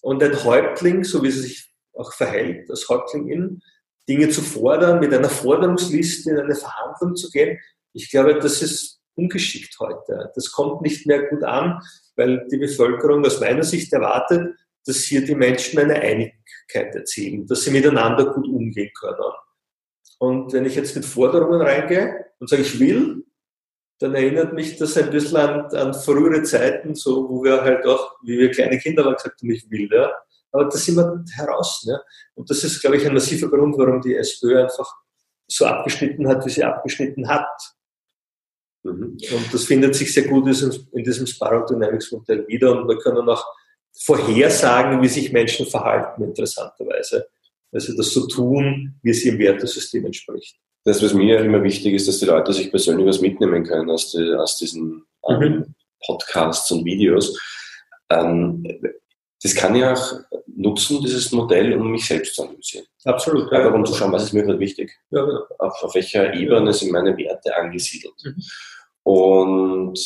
Und ein Häuptling, so wie sie sich auch verhält, als Häuptling in, Dinge zu fordern, mit einer Forderungsliste in eine Verhandlung zu gehen. Ich glaube, das ist ungeschickt heute. Das kommt nicht mehr gut an, weil die Bevölkerung aus meiner Sicht erwartet, dass hier die Menschen eine Einigkeit erzielen, dass sie miteinander gut umgehen können. Und wenn ich jetzt mit Forderungen reingehe und sage, ich will, dann erinnert mich das ein bisschen an, an frühere Zeiten, so, wo wir halt auch, wie wir kleine Kinder waren, gesagt haben, ich will, ja aber da sind wir heraus. Ne? Und das ist, glaube ich, ein massiver Grund, warum die SPÖ einfach so abgeschnitten hat, wie sie abgeschnitten hat. Mhm. Und das findet sich sehr gut in diesem Spiral Dynamics Modell wieder und wir können auch vorhersagen, wie sich Menschen verhalten, interessanterweise. Also das so tun, wie es ihrem Wertesystem entspricht. Das, was mir immer wichtig ist, dass die Leute sich persönlich was mitnehmen können aus, die, aus diesen ähm, mhm. Podcasts und Videos. Ähm, das kann ich auch nutzen, dieses Modell, um mich selbst zu analysieren. Absolut. Ja. Einfach um zu schauen, was ist mir gerade wichtig. Ja, genau. auf, auf, welcher Ebene sind meine Werte angesiedelt. Mhm. Und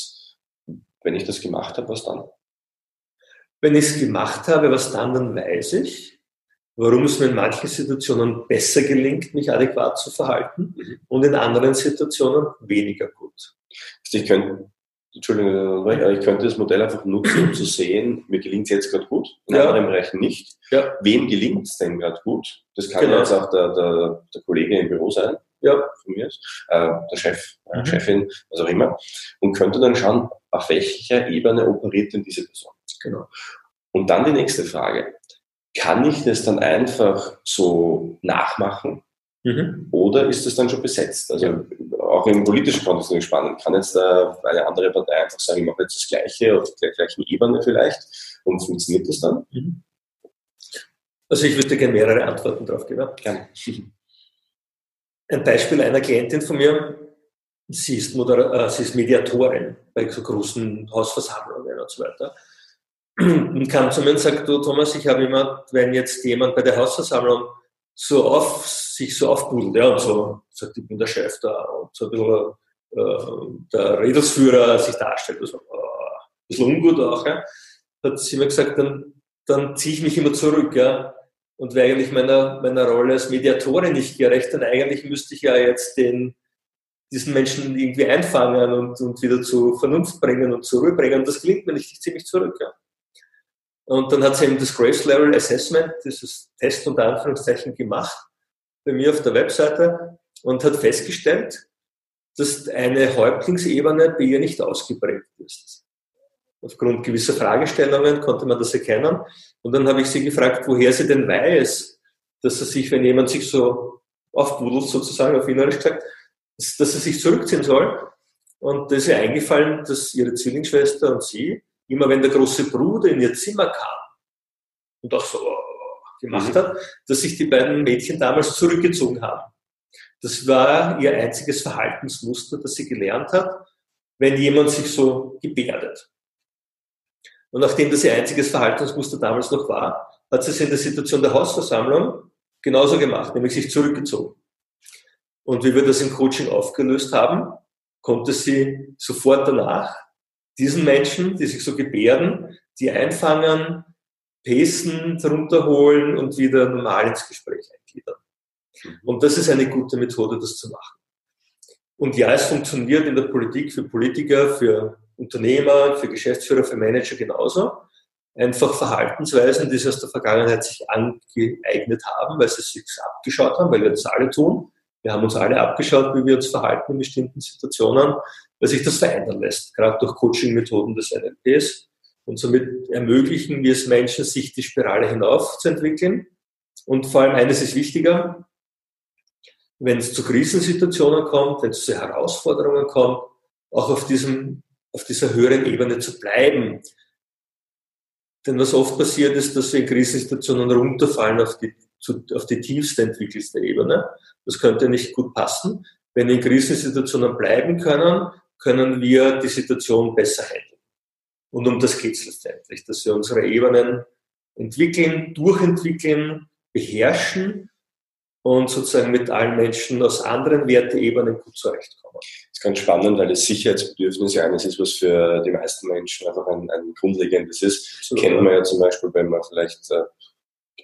wenn ich das gemacht habe, was dann? Wenn ich es gemacht habe, was dann, dann weiß ich, warum es mir in manchen Situationen besser gelingt, mich adäquat zu verhalten mhm. und in anderen Situationen weniger gut. Also ich könnte, Entschuldigung, ich könnte das Modell einfach nutzen, um zu sehen, mir gelingt es jetzt gerade gut, in ja. anderen Bereichen nicht. Ja. Wem gelingt es denn gerade gut? Das kann genau. jetzt auch der, der, der Kollege im Büro sein ja. von mir ist, äh, der Chef, äh, mhm. Chefin, was auch immer, und könnte dann schauen, auf welcher Ebene operiert denn diese Person. Genau. Und dann die nächste Frage. Kann ich das dann einfach so nachmachen? Mhm. Oder ist das dann schon besetzt? Also ja. auch im politischen Kontext ist spannend. Kann jetzt da eine andere Partei einfach sagen, ich mache jetzt das Gleiche auf der gleichen Ebene vielleicht und funktioniert das dann? Mhm. Also ich würde gerne mehrere Antworten drauf geben. Gerne. Ein Beispiel einer Klientin von mir, sie ist, Moder äh, sie ist Mediatorin bei so großen Hausversammlungen und so weiter. Und kam zu mir und sagt, du Thomas, ich habe immer, wenn jetzt jemand bei der Hausversammlung so auf, sich so aufbudelt, ja, und so, sagt, ich bin der Chef da, und so ein bisschen äh, der Redelsführer sich darstellt, also, oh, ein bisschen ungut auch, ja, hat sie mir gesagt, dann, dann ziehe ich mich immer zurück, ja, und wäre eigentlich meiner, meiner Rolle als Mediatorin nicht gerecht, denn eigentlich müsste ich ja jetzt den, diesen Menschen irgendwie einfangen und, und wieder zur Vernunft bringen und zur Ruhe bringen. Und das gelingt mir nicht, ich ziehe mich zurück. Ja. Und dann hat sie eben das Grace Level Assessment, dieses Test unter Anführungszeichen gemacht, bei mir auf der Webseite und hat festgestellt, dass eine Häuptlingsebene bei ihr nicht ausgeprägt ist. Aufgrund gewisser Fragestellungen konnte man das erkennen. Und dann habe ich sie gefragt, woher sie denn weiß, dass er sich, wenn jemand sich so aufbudelt, sozusagen auf Wienerisch gesagt, dass, er sich zurückziehen soll. Und da ist ihr eingefallen, dass ihre Zwillingsschwester und sie, immer wenn der große Bruder in ihr Zimmer kam und auch so gemacht mhm. hat, dass sich die beiden Mädchen damals zurückgezogen haben. Das war ihr einziges Verhaltensmuster, das sie gelernt hat, wenn jemand sich so gebärdet. Und nachdem das ihr einziges Verhaltensmuster damals noch war, hat sie es in der Situation der Hausversammlung genauso gemacht, nämlich sich zurückgezogen. Und wie wir das im Coaching aufgelöst haben, konnte sie sofort danach diesen Menschen, die sich so gebärden, die einfangen, pacen, drunter holen und wieder normal ins Gespräch eingliedern. Und das ist eine gute Methode, das zu machen. Und ja, es funktioniert in der Politik für Politiker, für Unternehmer, für Geschäftsführer, für Manager genauso. Einfach Verhaltensweisen, die sie aus der Vergangenheit sich angeeignet haben, weil sie sich abgeschaut haben, weil wir das alle tun. Wir haben uns alle abgeschaut, wie wir uns verhalten in bestimmten Situationen, weil sich das verändern lässt, gerade durch Coaching-Methoden des NLPs. Und somit ermöglichen wir es Menschen, sich die Spirale hinauf zu entwickeln. Und vor allem eines ist wichtiger, wenn es zu Krisensituationen kommt, wenn es zu Herausforderungen kommt, auch auf diesem auf dieser höheren Ebene zu bleiben. Denn was oft passiert ist, dass wir in Krisensituationen runterfallen auf die, zu, auf die tiefste entwickelste Ebene. Das könnte nicht gut passen. Wenn wir in Krisensituationen bleiben können, können wir die Situation besser handeln. Und um das geht es letztendlich, dass wir unsere Ebenen entwickeln, durchentwickeln, beherrschen und sozusagen mit allen Menschen aus anderen Werteebenen gut zurechtkommen. Das ist ganz spannend, weil das Sicherheitsbedürfnis ja eines ist, was für die meisten Menschen einfach ein, ein grundlegendes ist. So, Kennt man ja zum Beispiel, wenn man vielleicht äh,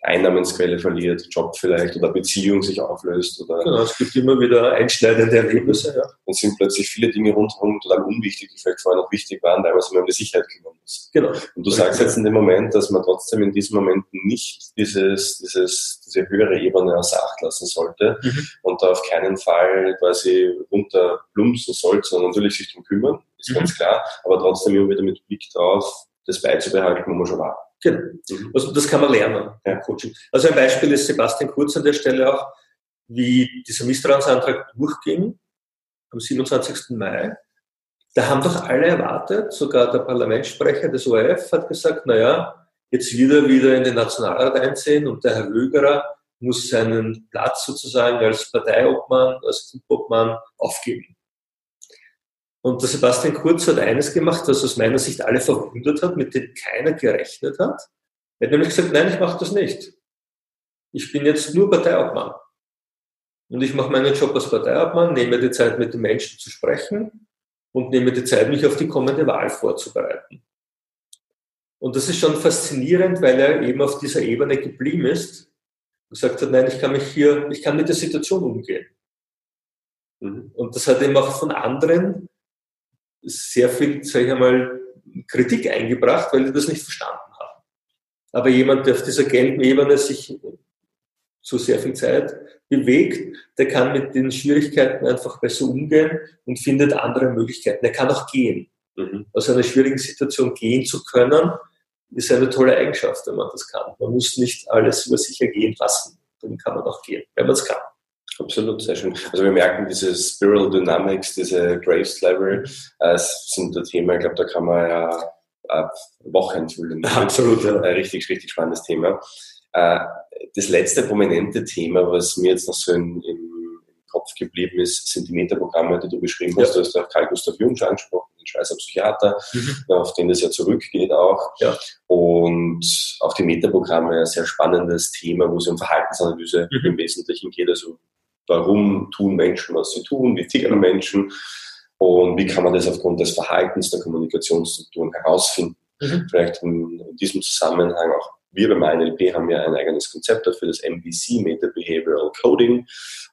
Einnahmensquelle verliert, Job vielleicht oder Beziehung sich auflöst. Oder genau, es gibt immer wieder einschneidende Erlebnisse. Ja. Dann sind plötzlich viele Dinge rundherum total unwichtig, die vielleicht vorher noch wichtig waren, weil man sich um die Sicherheit kümmern muss. Genau. Und du sagst jetzt in dem Moment, dass man trotzdem in diesem Moment nicht dieses, dieses, diese höhere Ebene außer Acht lassen sollte mhm. und da auf keinen Fall quasi runterplumpsen sollte, sondern natürlich sich darum kümmern, ist mhm. ganz klar, aber trotzdem immer wieder mit Blick drauf, das beizubehalten, wo man schon war. Genau. Mhm. Also das kann man lernen ja. Coaching. Also ein Beispiel ist Sebastian Kurz an der Stelle auch, wie dieser Misstrauensantrag durchging am 27. Mai. Da haben doch alle erwartet, sogar der Parlamentssprecher des ORF hat gesagt, naja, jetzt wieder wieder in den Nationalrat einziehen und der Herr Wögerer muss seinen Platz sozusagen als Parteiobmann, als Clubobmann aufgeben. Und der Sebastian Kurz hat eines gemacht, was aus meiner Sicht alle verwundert hat, mit dem keiner gerechnet hat. Er hat nämlich gesagt, nein, ich mache das nicht. Ich bin jetzt nur Parteiobmann. Und ich mache meinen Job als Parteiobmann, nehme die Zeit, mit den Menschen zu sprechen und nehme die Zeit, mich auf die kommende Wahl vorzubereiten. Und das ist schon faszinierend, weil er eben auf dieser Ebene geblieben ist und gesagt hat, nein, ich kann mich hier, ich kann mit der Situation umgehen. Mhm. Und das hat eben auch von anderen sehr viel, sage ich einmal, Kritik eingebracht, weil die das nicht verstanden haben. Aber jemand, der auf dieser gelben Ebene sich so sehr viel Zeit bewegt, der kann mit den Schwierigkeiten einfach besser umgehen und findet andere Möglichkeiten. Er kann auch gehen. Mhm. Aus einer schwierigen Situation gehen zu können, ist eine tolle Eigenschaft, wenn man das kann. Man muss nicht alles über sich ergehen lassen. Dann kann man auch gehen, wenn man es kann. Absolut, sehr schön. Also wir merken diese Spiral Dynamics, diese Grace Level, äh, sind ein Thema, ich glaube, da kann man ja äh, Wochen füllen. Absolut, ja. Ein richtig, richtig spannendes Thema. Äh, das letzte prominente Thema, was mir jetzt noch so in, im Kopf geblieben ist, sind die Metaprogramme, die du beschrieben hast. Ja. Du hast auch Karl Gustav Jung schon angesprochen, den Schweizer Psychiater, mhm. auf den das ja zurückgeht auch. Ja. Und auch die Metaprogramme, ein sehr spannendes Thema, wo es um Verhaltensanalyse mhm. im Wesentlichen geht. Also warum tun Menschen, was sie tun, wie ticken Menschen und wie kann man das aufgrund des Verhaltens der Kommunikationsstrukturen herausfinden. Mhm. Vielleicht in, in, diesem Zusammenhang auch wir beim NLP haben ja ein eigenes Konzept dafür, das MBC, Meta Behavioral Coding.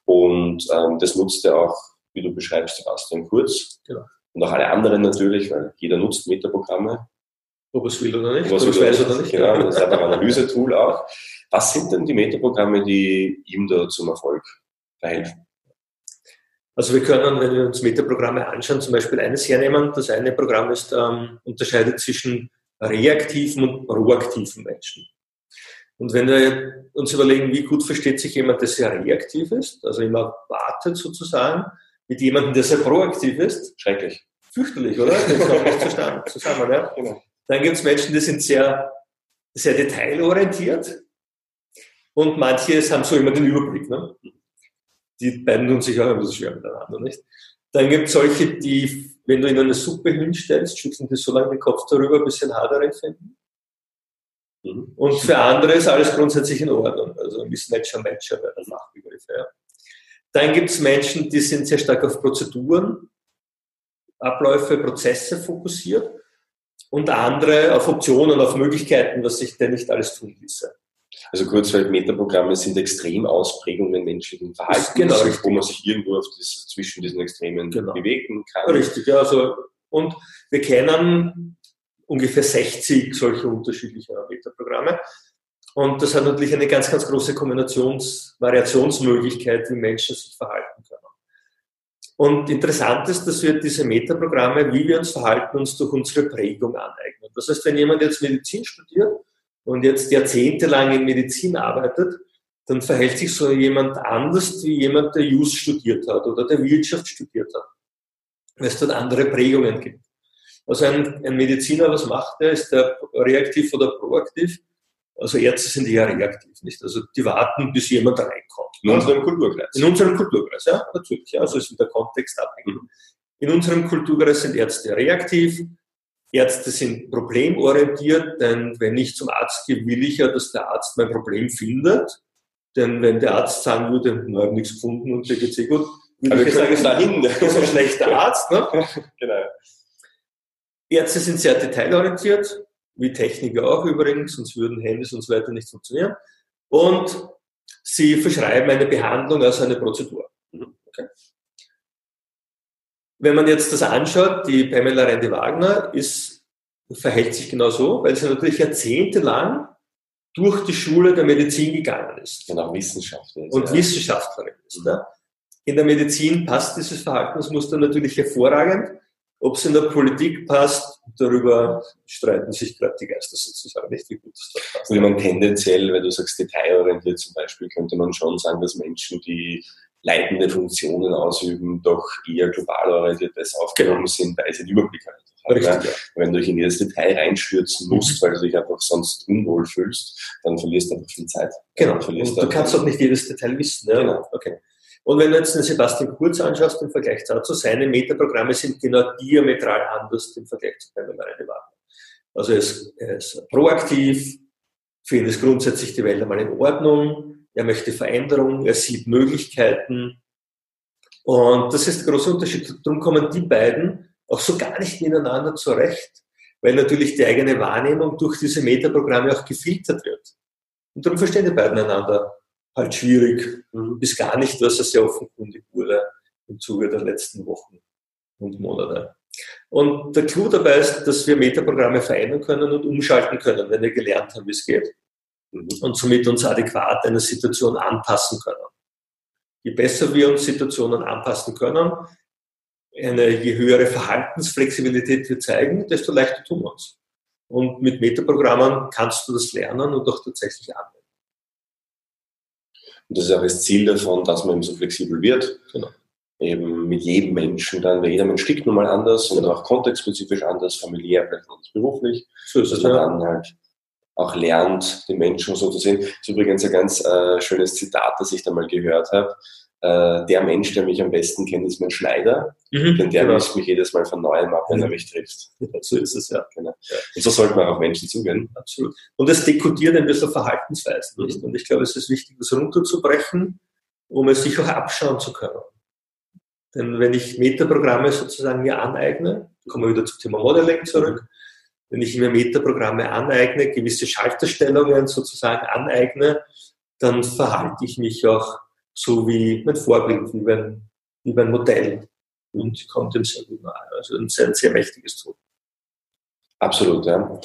Und ähm, das nutzt ja auch, wie du beschreibst, Sebastian Kurz. Genau. Und auch alle anderen natürlich, weil jeder nutzt Metaprogramme. Ob es will oder nicht. Ob es weiß oder nicht. Genau, das ist ein Analyse-Tool auch. Was sind denn die Metaprogramme, die ihm da zum Erfolg verhelfen? Also wir können, wenn wir uns Metaprogramme anschauen, zum Beispiel eines hernehmen. Das eine Programm ist, ähm, unterscheidet zwischen reaktiven und proaktiven Menschen. Und wenn wir uns überlegen, wie gut versteht sich jemand, der sehr reaktiv ist, also immer wartet sozusagen, mit jemandem, der sehr proaktiv ist, schrecklich. Fürchterlich, oder? Das kommt nicht zusammen. zusammen ja? Genau. Dann gibt es Menschen, die sind sehr, sehr detailorientiert und manche haben so immer den Überblick. Ne? Die beiden tun sich auch ein bisschen schwer miteinander, nicht? Dann gibt es solche, die, wenn du ihnen eine Suppe hinstellst, schütteln die so lange den Kopf darüber, bis sie einen Haar darin finden. Mhm. Und für andere ist alles grundsätzlich in Ordnung. Also Mismatcher, Matcher wäre der Fachbegriff. Ja. Dann gibt es Menschen, die sind sehr stark auf Prozeduren, Abläufe, Prozesse fokussiert und andere auf Optionen, auf Möglichkeiten, was sich denn nicht alles tun ließe. Also Kurzfeld Metaprogramme sind extrem Ausprägungen menschlichen Verhaltens, genau, wo man sich irgendwo das, zwischen diesen Extremen genau. bewegen kann. Richtig, ja. Also, und wir kennen ungefähr 60 solcher unterschiedlicher Metaprogramme. Und das hat natürlich eine ganz, ganz große Kombinations-, Variationsmöglichkeit, wie Menschen sich verhalten können. Und interessant ist, dass wir diese Metaprogramme, wie wir uns verhalten, uns durch unsere Prägung aneignen. Das heißt, wenn jemand jetzt Medizin studiert und jetzt jahrzehntelang in Medizin arbeitet, dann verhält sich so jemand anders wie jemand, der Jus studiert hat oder der Wirtschaft studiert hat, weil es dort andere Prägungen gibt. Also ein, ein Mediziner, was macht er? Ist der reaktiv oder proaktiv? Also Ärzte sind eher reaktiv, nicht? Also die warten, bis jemand reinkommt. In unserem Kulturkreis. In unserem Kulturkreis, ja, natürlich. Ja, also ist der Kontext abhängig. Mhm. In unserem Kulturkreis sind Ärzte reaktiv. Ärzte sind problemorientiert, denn wenn ich zum Arzt gehe, will ich ja, dass der Arzt mein Problem findet. Denn wenn der Arzt sagen würde, wir haben nichts gefunden und dir geht's eh gut, würde ich sagen, dahin. das ist ein schlechter Arzt. Ne? genau. Ärzte sind sehr detailorientiert, wie Techniker auch übrigens, sonst würden Handys und so weiter nicht funktionieren. Und sie verschreiben eine Behandlung als eine Prozedur. Mhm. Okay. Wenn man jetzt das anschaut, die Pamela Rendi-Wagner ist, verhält sich genau so, weil sie natürlich jahrzehntelang durch die Schule der Medizin gegangen ist. Und auch Wissenschaftlerin. Und ja. Wissenschaftlerin ist. Ja. In der Medizin passt dieses Verhaltensmuster natürlich hervorragend. Ob es in der Politik passt, darüber streiten sich gerade die Geister sozusagen nicht, wie gut es dort passt. Und ich meine, tendenziell, weil du sagst detailorientiert zum Beispiel, könnte man schon sagen, dass Menschen, die leitende Funktionen ausüben, doch eher global orientiert besser aufgehoben genau. sind, weil sie den Überblick haben. Richtig, ja. Wenn du dich in jedes Detail reinstürzen musst, mhm. weil du dich einfach sonst unwohl fühlst, dann verlierst du einfach viel Zeit. Genau. Und du kannst auch nicht jedes Detail wissen. Ja? Genau. Okay. Und wenn du jetzt den Sebastian Kurz anschaust im Vergleich dazu, seine Metaprogramme sind genau diametral anders im Vergleich zu Pamela Reine-Wagner. Also er ist, er ist proaktiv, für ihn ist grundsätzlich die Welt einmal in Ordnung, er möchte Veränderung, er sieht Möglichkeiten. Und das ist der große Unterschied. Darum kommen die beiden auch so gar nicht miteinander zurecht, weil natürlich die eigene Wahrnehmung durch diese Metaprogramme auch gefiltert wird. Und darum verstehen die beiden einander halt schwierig, mhm. bis gar nicht, was er sehr offenkundig wurde im Zuge der letzten Wochen und Monate. Und der Clou dabei ist, dass wir Metaprogramme verändern können und umschalten können, wenn wir gelernt haben, wie es geht. Mhm. Und somit uns adäquat einer Situation anpassen können. Je besser wir uns Situationen anpassen können, eine, je höhere Verhaltensflexibilität wir zeigen, desto leichter tun wir uns. Und mit Metaprogrammen kannst du das lernen und auch tatsächlich anwenden. Und das ist auch das Ziel davon, dass man eben so flexibel wird. Genau. Eben mit jedem Menschen dann, weil jeder Mensch tickt nun mal anders und auch kontextspezifisch anders, familiär, vielleicht anders beruflich. So ist ja. dann halt auch lernt, den Menschen so zu sehen. Das ist übrigens ein ganz äh, schönes Zitat, das ich da mal gehört habe äh, der Mensch, der mich am besten kennt, ist mein Schneider, mhm, denn der genau. misst mich jedes Mal von neuem ab, wenn er mich trifft. so ist es, ja. Genau. Ja. Und so sollte man auch Menschen zugehen. Absolut. Und das dekodiert ein bisschen Verhaltensweisen. Mhm. Nicht? Und ich glaube, es ist wichtig, das runterzubrechen, um es sich auch abschauen zu können. Denn wenn ich Metaprogramme sozusagen mir aneigne, kommen wir wieder zum Thema Modeling zurück, wenn ich mir Metaprogramme aneigne, gewisse Schalterstellungen sozusagen aneigne, dann verhalte ich mich auch so wie mein Vorbild, wie mein, wie mein Modell und kommt dem sehr gut nahe. Also ein sehr, sehr mächtiges Tool. Absolut, ja.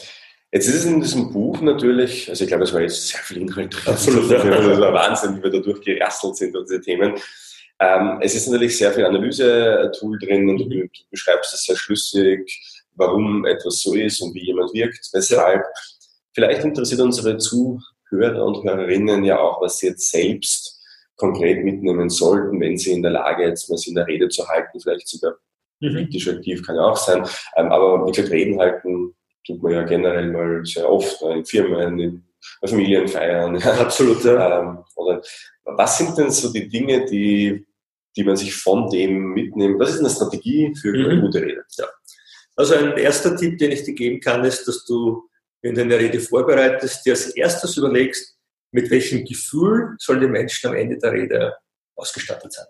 Jetzt ist es in diesem Buch natürlich, also ich glaube, es war jetzt sehr viel Inhalt drin. Absolut, ja. Das war Wahnsinn, wie wir da durchgerasselt sind diese Themen. Ähm, es ist natürlich sehr viel Analyse-Tool drin und du, mhm. du beschreibst es sehr schlüssig, warum etwas so ist und wie jemand wirkt, weshalb. Vielleicht interessiert unsere Zuhörer und Hörerinnen ja auch, was sie jetzt selbst konkret mitnehmen sollten, wenn sie in der Lage jetzt mal in der Rede zu halten, vielleicht sogar mhm. politisch aktiv kann ja auch sein. Ähm, aber wie gesagt, Reden halten tut man ja generell mal sehr oft ne, in Firmen, in Familienfeiern. Absolut. Ja. Ähm, oder was sind denn so die Dinge, die, die man sich von dem mitnimmt? Was ist eine Strategie für eine mhm. gute Rede? Ja. Also ein erster Tipp, den ich dir geben kann, ist, dass du, wenn du eine Rede vorbereitest, dir als erstes überlegst, mit welchem Gefühl sollen die Menschen am Ende der Rede ausgestattet sein?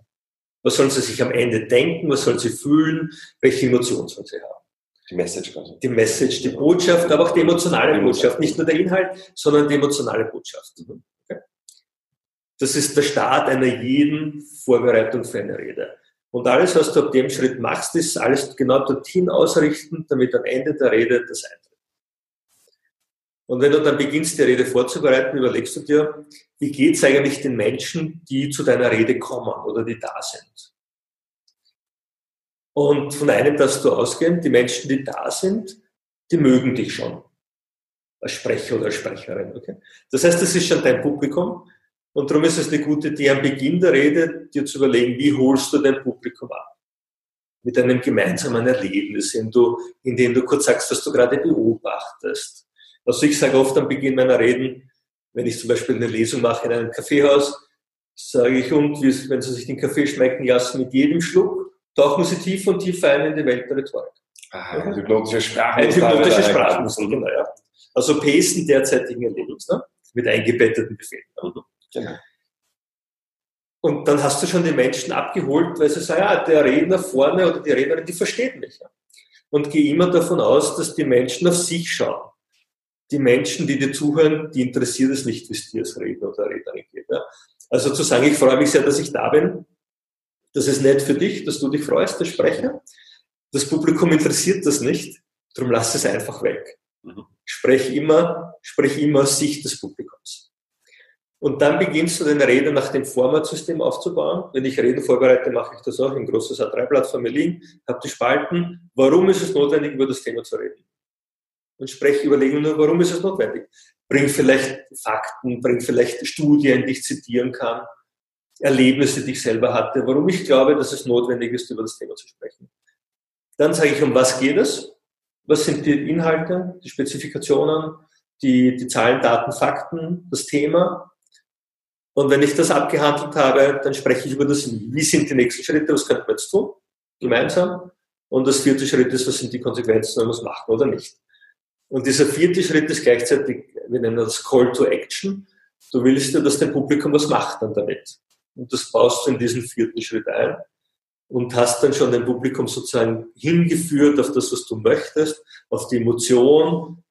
Was sollen sie sich am Ende denken? Was sollen sie fühlen? Welche Emotionen sollen sie haben? Die Message quasi. Die Message, die Botschaft, aber auch die emotionale Botschaft. Nicht nur der Inhalt, sondern die emotionale Botschaft. Okay? Das ist der Start einer jeden Vorbereitung für eine Rede. Und alles, was du ab dem Schritt machst, ist alles genau dorthin ausrichten, damit am Ende der Rede das eintritt. Und wenn du dann beginnst, die Rede vorzubereiten, überlegst du dir, wie geht es eigentlich den Menschen, die zu deiner Rede kommen oder die da sind. Und von einem darfst du ausgehen, die Menschen, die da sind, die mögen dich schon. Als Sprecher oder als Sprecherin. Okay? Das heißt, das ist schon dein Publikum. Und darum ist es eine gute Idee, am Beginn der Rede dir zu überlegen, wie holst du dein Publikum ab? Mit einem gemeinsamen Erlebnis, in, du, in dem du kurz sagst, was du gerade beobachtest also ich sage oft am Beginn meiner Reden, wenn ich zum Beispiel eine Lesung mache in einem Kaffeehaus, sage ich, und wenn Sie sich den Kaffee schmecken lassen, mit jedem Schluck tauchen Sie tiefer und tiefer ein in die Welt der Rhetorik. Aha, eine hypnotische Sprache. Eine hypnotische Sprache, genau, ja. Also Pasten derzeitigen Erlebens, ne? mit eingebetteten Befehlen. Genau. Und dann hast du schon die Menschen abgeholt, weil sie sagen, ja, der Redner vorne oder die Rednerin, die versteht mich. Und geh immer davon aus, dass die Menschen auf sich schauen die Menschen, die dir zuhören, die interessiert es nicht, wie es dir als Redner oder Rednerin geht. Ja. Also zu sagen, ich freue mich sehr, dass ich da bin, das ist nett für dich, dass du dich freust, der Sprecher. Das Publikum interessiert das nicht, darum lass es einfach weg. Mhm. Sprech immer, sprech immer aus Sicht des Publikums. Und dann beginnst du deine Rede nach dem Formatsystem aufzubauen. Wenn ich Reden vorbereite, mache ich das auch in großes A3-Blatt von Berlin, habe die Spalten. Warum ist es notwendig, über das Thema zu reden? und spreche, überlege nur, warum ist es notwendig? Bring vielleicht Fakten, bring vielleicht Studien, die ich zitieren kann, Erlebnisse, die ich selber hatte, warum ich glaube, dass es notwendig ist, über das Thema zu sprechen. Dann sage ich, um was geht es? Was sind die Inhalte, die Spezifikationen, die, die Zahlen, Daten, Fakten, das Thema? Und wenn ich das abgehandelt habe, dann spreche ich über das Wie. Sind die nächsten Schritte? Was könnte man jetzt tun? Gemeinsam. Und das vierte Schritt ist, was sind die Konsequenzen, wenn wir es machen oder nicht? Und dieser vierte Schritt ist gleichzeitig, wir nennen das Call to Action. Du willst ja, dass dein Publikum was macht dann damit. Und das baust du in diesen vierten Schritt ein. und hast dann schon dein Publikum sozusagen hingeführt auf das, was du möchtest, auf die Emotion,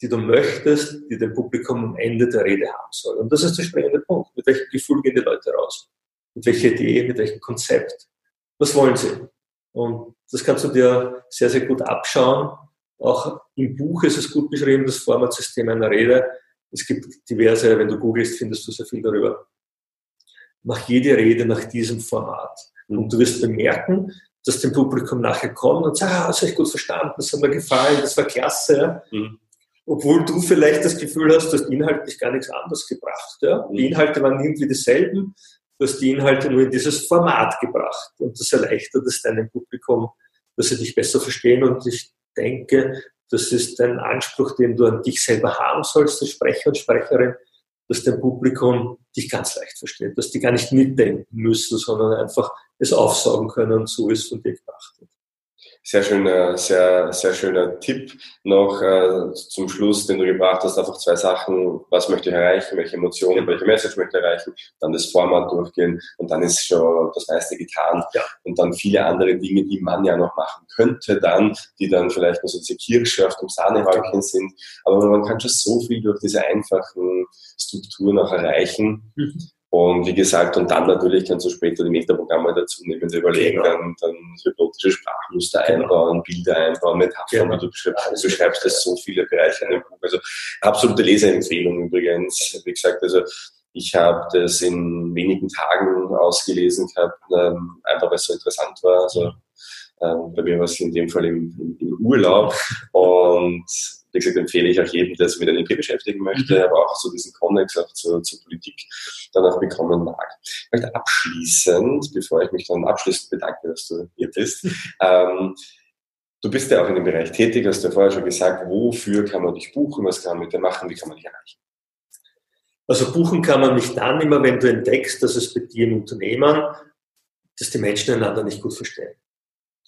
die du möchtest, die dein Publikum am Ende der Rede haben soll. Und das ist der springende Punkt. Mit welchem Gefühl gehen die Leute raus? Mit welcher Idee, mit welchem Konzept? Was wollen sie? Und das kannst du dir sehr, sehr gut abschauen. Auch im Buch ist es gut beschrieben, das Formatsystem einer Rede. Es gibt diverse, wenn du googelst, findest du sehr viel darüber. Mach jede Rede nach diesem Format. Und du wirst bemerken, dass dem Publikum nachher kommt und sagt, ah, das habe ich gut verstanden, das hat mir gefallen, das war klasse. Mhm. Obwohl du vielleicht das Gefühl hast, du hast inhaltlich gar nichts anderes gebracht. Ja? Die mhm. Inhalte waren irgendwie dieselben, du hast die Inhalte nur in dieses Format gebracht. Und das erleichtert es deinem Publikum, dass sie dich besser verstehen. Und ich denke, das ist ein Anspruch, den du an dich selber haben sollst, als Sprecher und Sprecherin, dass dein Publikum dich ganz leicht versteht, dass die gar nicht mitdenken müssen, sondern einfach es aufsaugen können, so ist von dir gedacht wird sehr schöner, sehr, sehr schöner Tipp noch äh, zum Schluss, den du gebracht hast. Einfach zwei Sachen. Was möchte ich erreichen? Welche Emotionen, welche Message möchte ich erreichen? Dann das Format durchgehen und dann ist schon das meiste getan. Ja. Und dann viele andere Dinge, die man ja noch machen könnte dann, die dann vielleicht nur so diese Kirsche auf dem Sahnehäubchen sind. Aber man kann schon so viel durch diese einfachen Strukturen auch erreichen. Mhm. Und wie gesagt, und dann natürlich kannst du später die Metaprogramme dazu nehmen, zu überlegen, genau. dann, dann hypnotische Sprachmuster genau. einbauen, Bilder einbauen, Metaphern, genau. wie du beschreibst. Du beschreibst das so viele Bereiche in dem Buch. Also absolute Leseempfehlung übrigens. Wie gesagt, also ich habe das in wenigen Tagen ausgelesen gehabt, ähm, einfach weil es so interessant war. Also ähm, bei mir war es in dem Fall im, im, Urlaub und wie gesagt, empfehle ich auch jedem, der sich mit NLP beschäftigen möchte, mhm. aber auch so diesen Konnex auch zur, zur Politik dann auch bekommen mag. Vielleicht abschließend, bevor ich mich dann abschließend bedanke, dass du hier bist, ähm, Du bist ja auch in dem Bereich tätig, hast du ja vorher schon gesagt, wofür kann man dich buchen, was kann man mit dir machen, wie kann man dich erreichen? Also buchen kann man mich dann immer, wenn du entdeckst, dass es bei dir im Unternehmen, dass die Menschen einander nicht gut verstehen.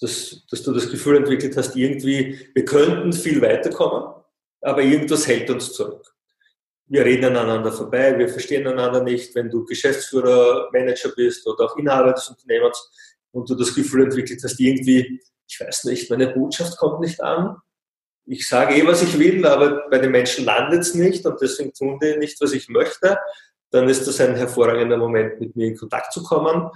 Dass, dass du das Gefühl entwickelt hast, irgendwie, wir könnten viel weiterkommen, aber irgendwas hält uns zurück. Wir reden aneinander vorbei, wir verstehen einander nicht. Wenn du Geschäftsführer, Manager bist oder auch Inhaber des Unternehmens und du das Gefühl entwickelt hast, irgendwie, ich weiß nicht, meine Botschaft kommt nicht an. Ich sage eh, was ich will, aber bei den Menschen landet es nicht und deswegen tun die nicht, was ich möchte. Dann ist das ein hervorragender Moment, mit mir in Kontakt zu kommen.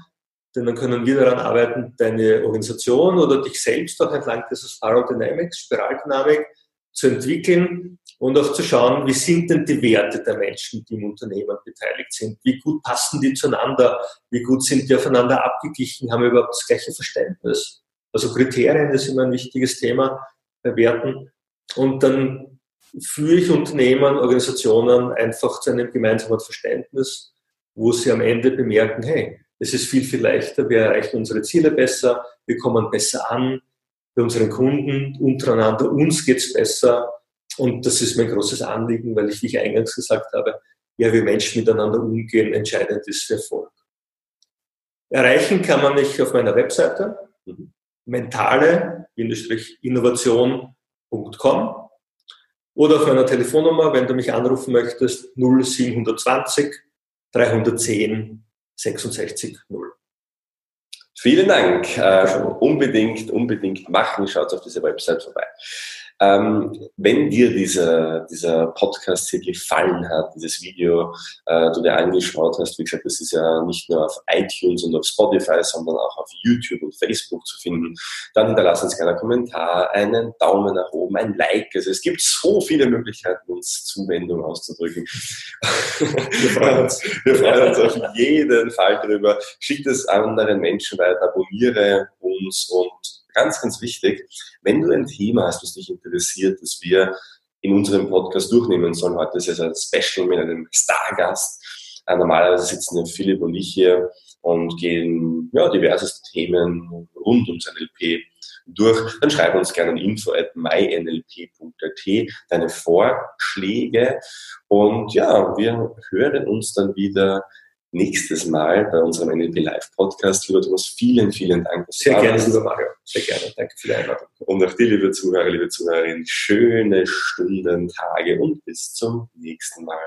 Denn dann können wir daran arbeiten, deine Organisation oder dich selbst auch entlang dieses Spiral Dynamics, Spiraldynamik, zu entwickeln und auch zu schauen, wie sind denn die Werte der Menschen, die im Unternehmen beteiligt sind? Wie gut passen die zueinander? Wie gut sind die aufeinander abgeglichen? Haben wir überhaupt das gleiche Verständnis? Also Kriterien ist immer ein wichtiges Thema bei Werten. Und dann führe ich Unternehmen, Organisationen einfach zu einem gemeinsamen Verständnis, wo sie am Ende bemerken, hey, es ist viel, viel leichter, wir erreichen unsere Ziele besser, wir kommen besser an, bei unseren Kunden untereinander, uns geht's besser. Und das ist mein großes Anliegen, weil ich, wie ich eingangs gesagt habe, ja, wie Menschen miteinander umgehen, entscheidend ist für Erfolg. Erreichen kann man mich auf meiner Webseite mentale-innovation.com oder auf meiner Telefonnummer, wenn du mich anrufen möchtest, 0720 310 66 0. Vielen Dank. Äh, unbedingt, unbedingt machen. Schaut auf diese Website vorbei. Ähm, wenn dir dieser, dieser Podcast hier gefallen hat, dieses Video, äh, du dir angeschaut hast, wie gesagt, das ist ja nicht nur auf iTunes und auf Spotify, sondern auch auf YouTube und Facebook zu finden, dann hinterlass uns gerne einen Kommentar, einen Daumen nach oben, ein Like. Also es gibt so viele Möglichkeiten, uns Zuwendung auszudrücken. Wir freuen uns, wir freuen uns auf jeden Fall darüber. Schickt es anderen Menschen weiter, abonniere uns und ganz, ganz wichtig, wenn du ein Thema hast, das dich interessiert, das wir in unserem Podcast durchnehmen sollen, heute ist es ein Special mit einem Stargast. Äh, normalerweise sitzen ja Philipp und ich hier und gehen ja, diverseste Themen rund ums NLP durch, dann schreib uns gerne an info at mynlp.at deine Vorschläge und ja, wir hören uns dann wieder nächstes Mal bei unserem NLP Live Podcast. Lieber Thomas, vielen, vielen Dank. Sehr gerne, lieber Mario. Sehr gerne. Danke für die Einladung. Und auch dir, liebe Zuhörer, liebe Zuhörerinnen, schöne Stunden, Tage und bis zum nächsten Mal.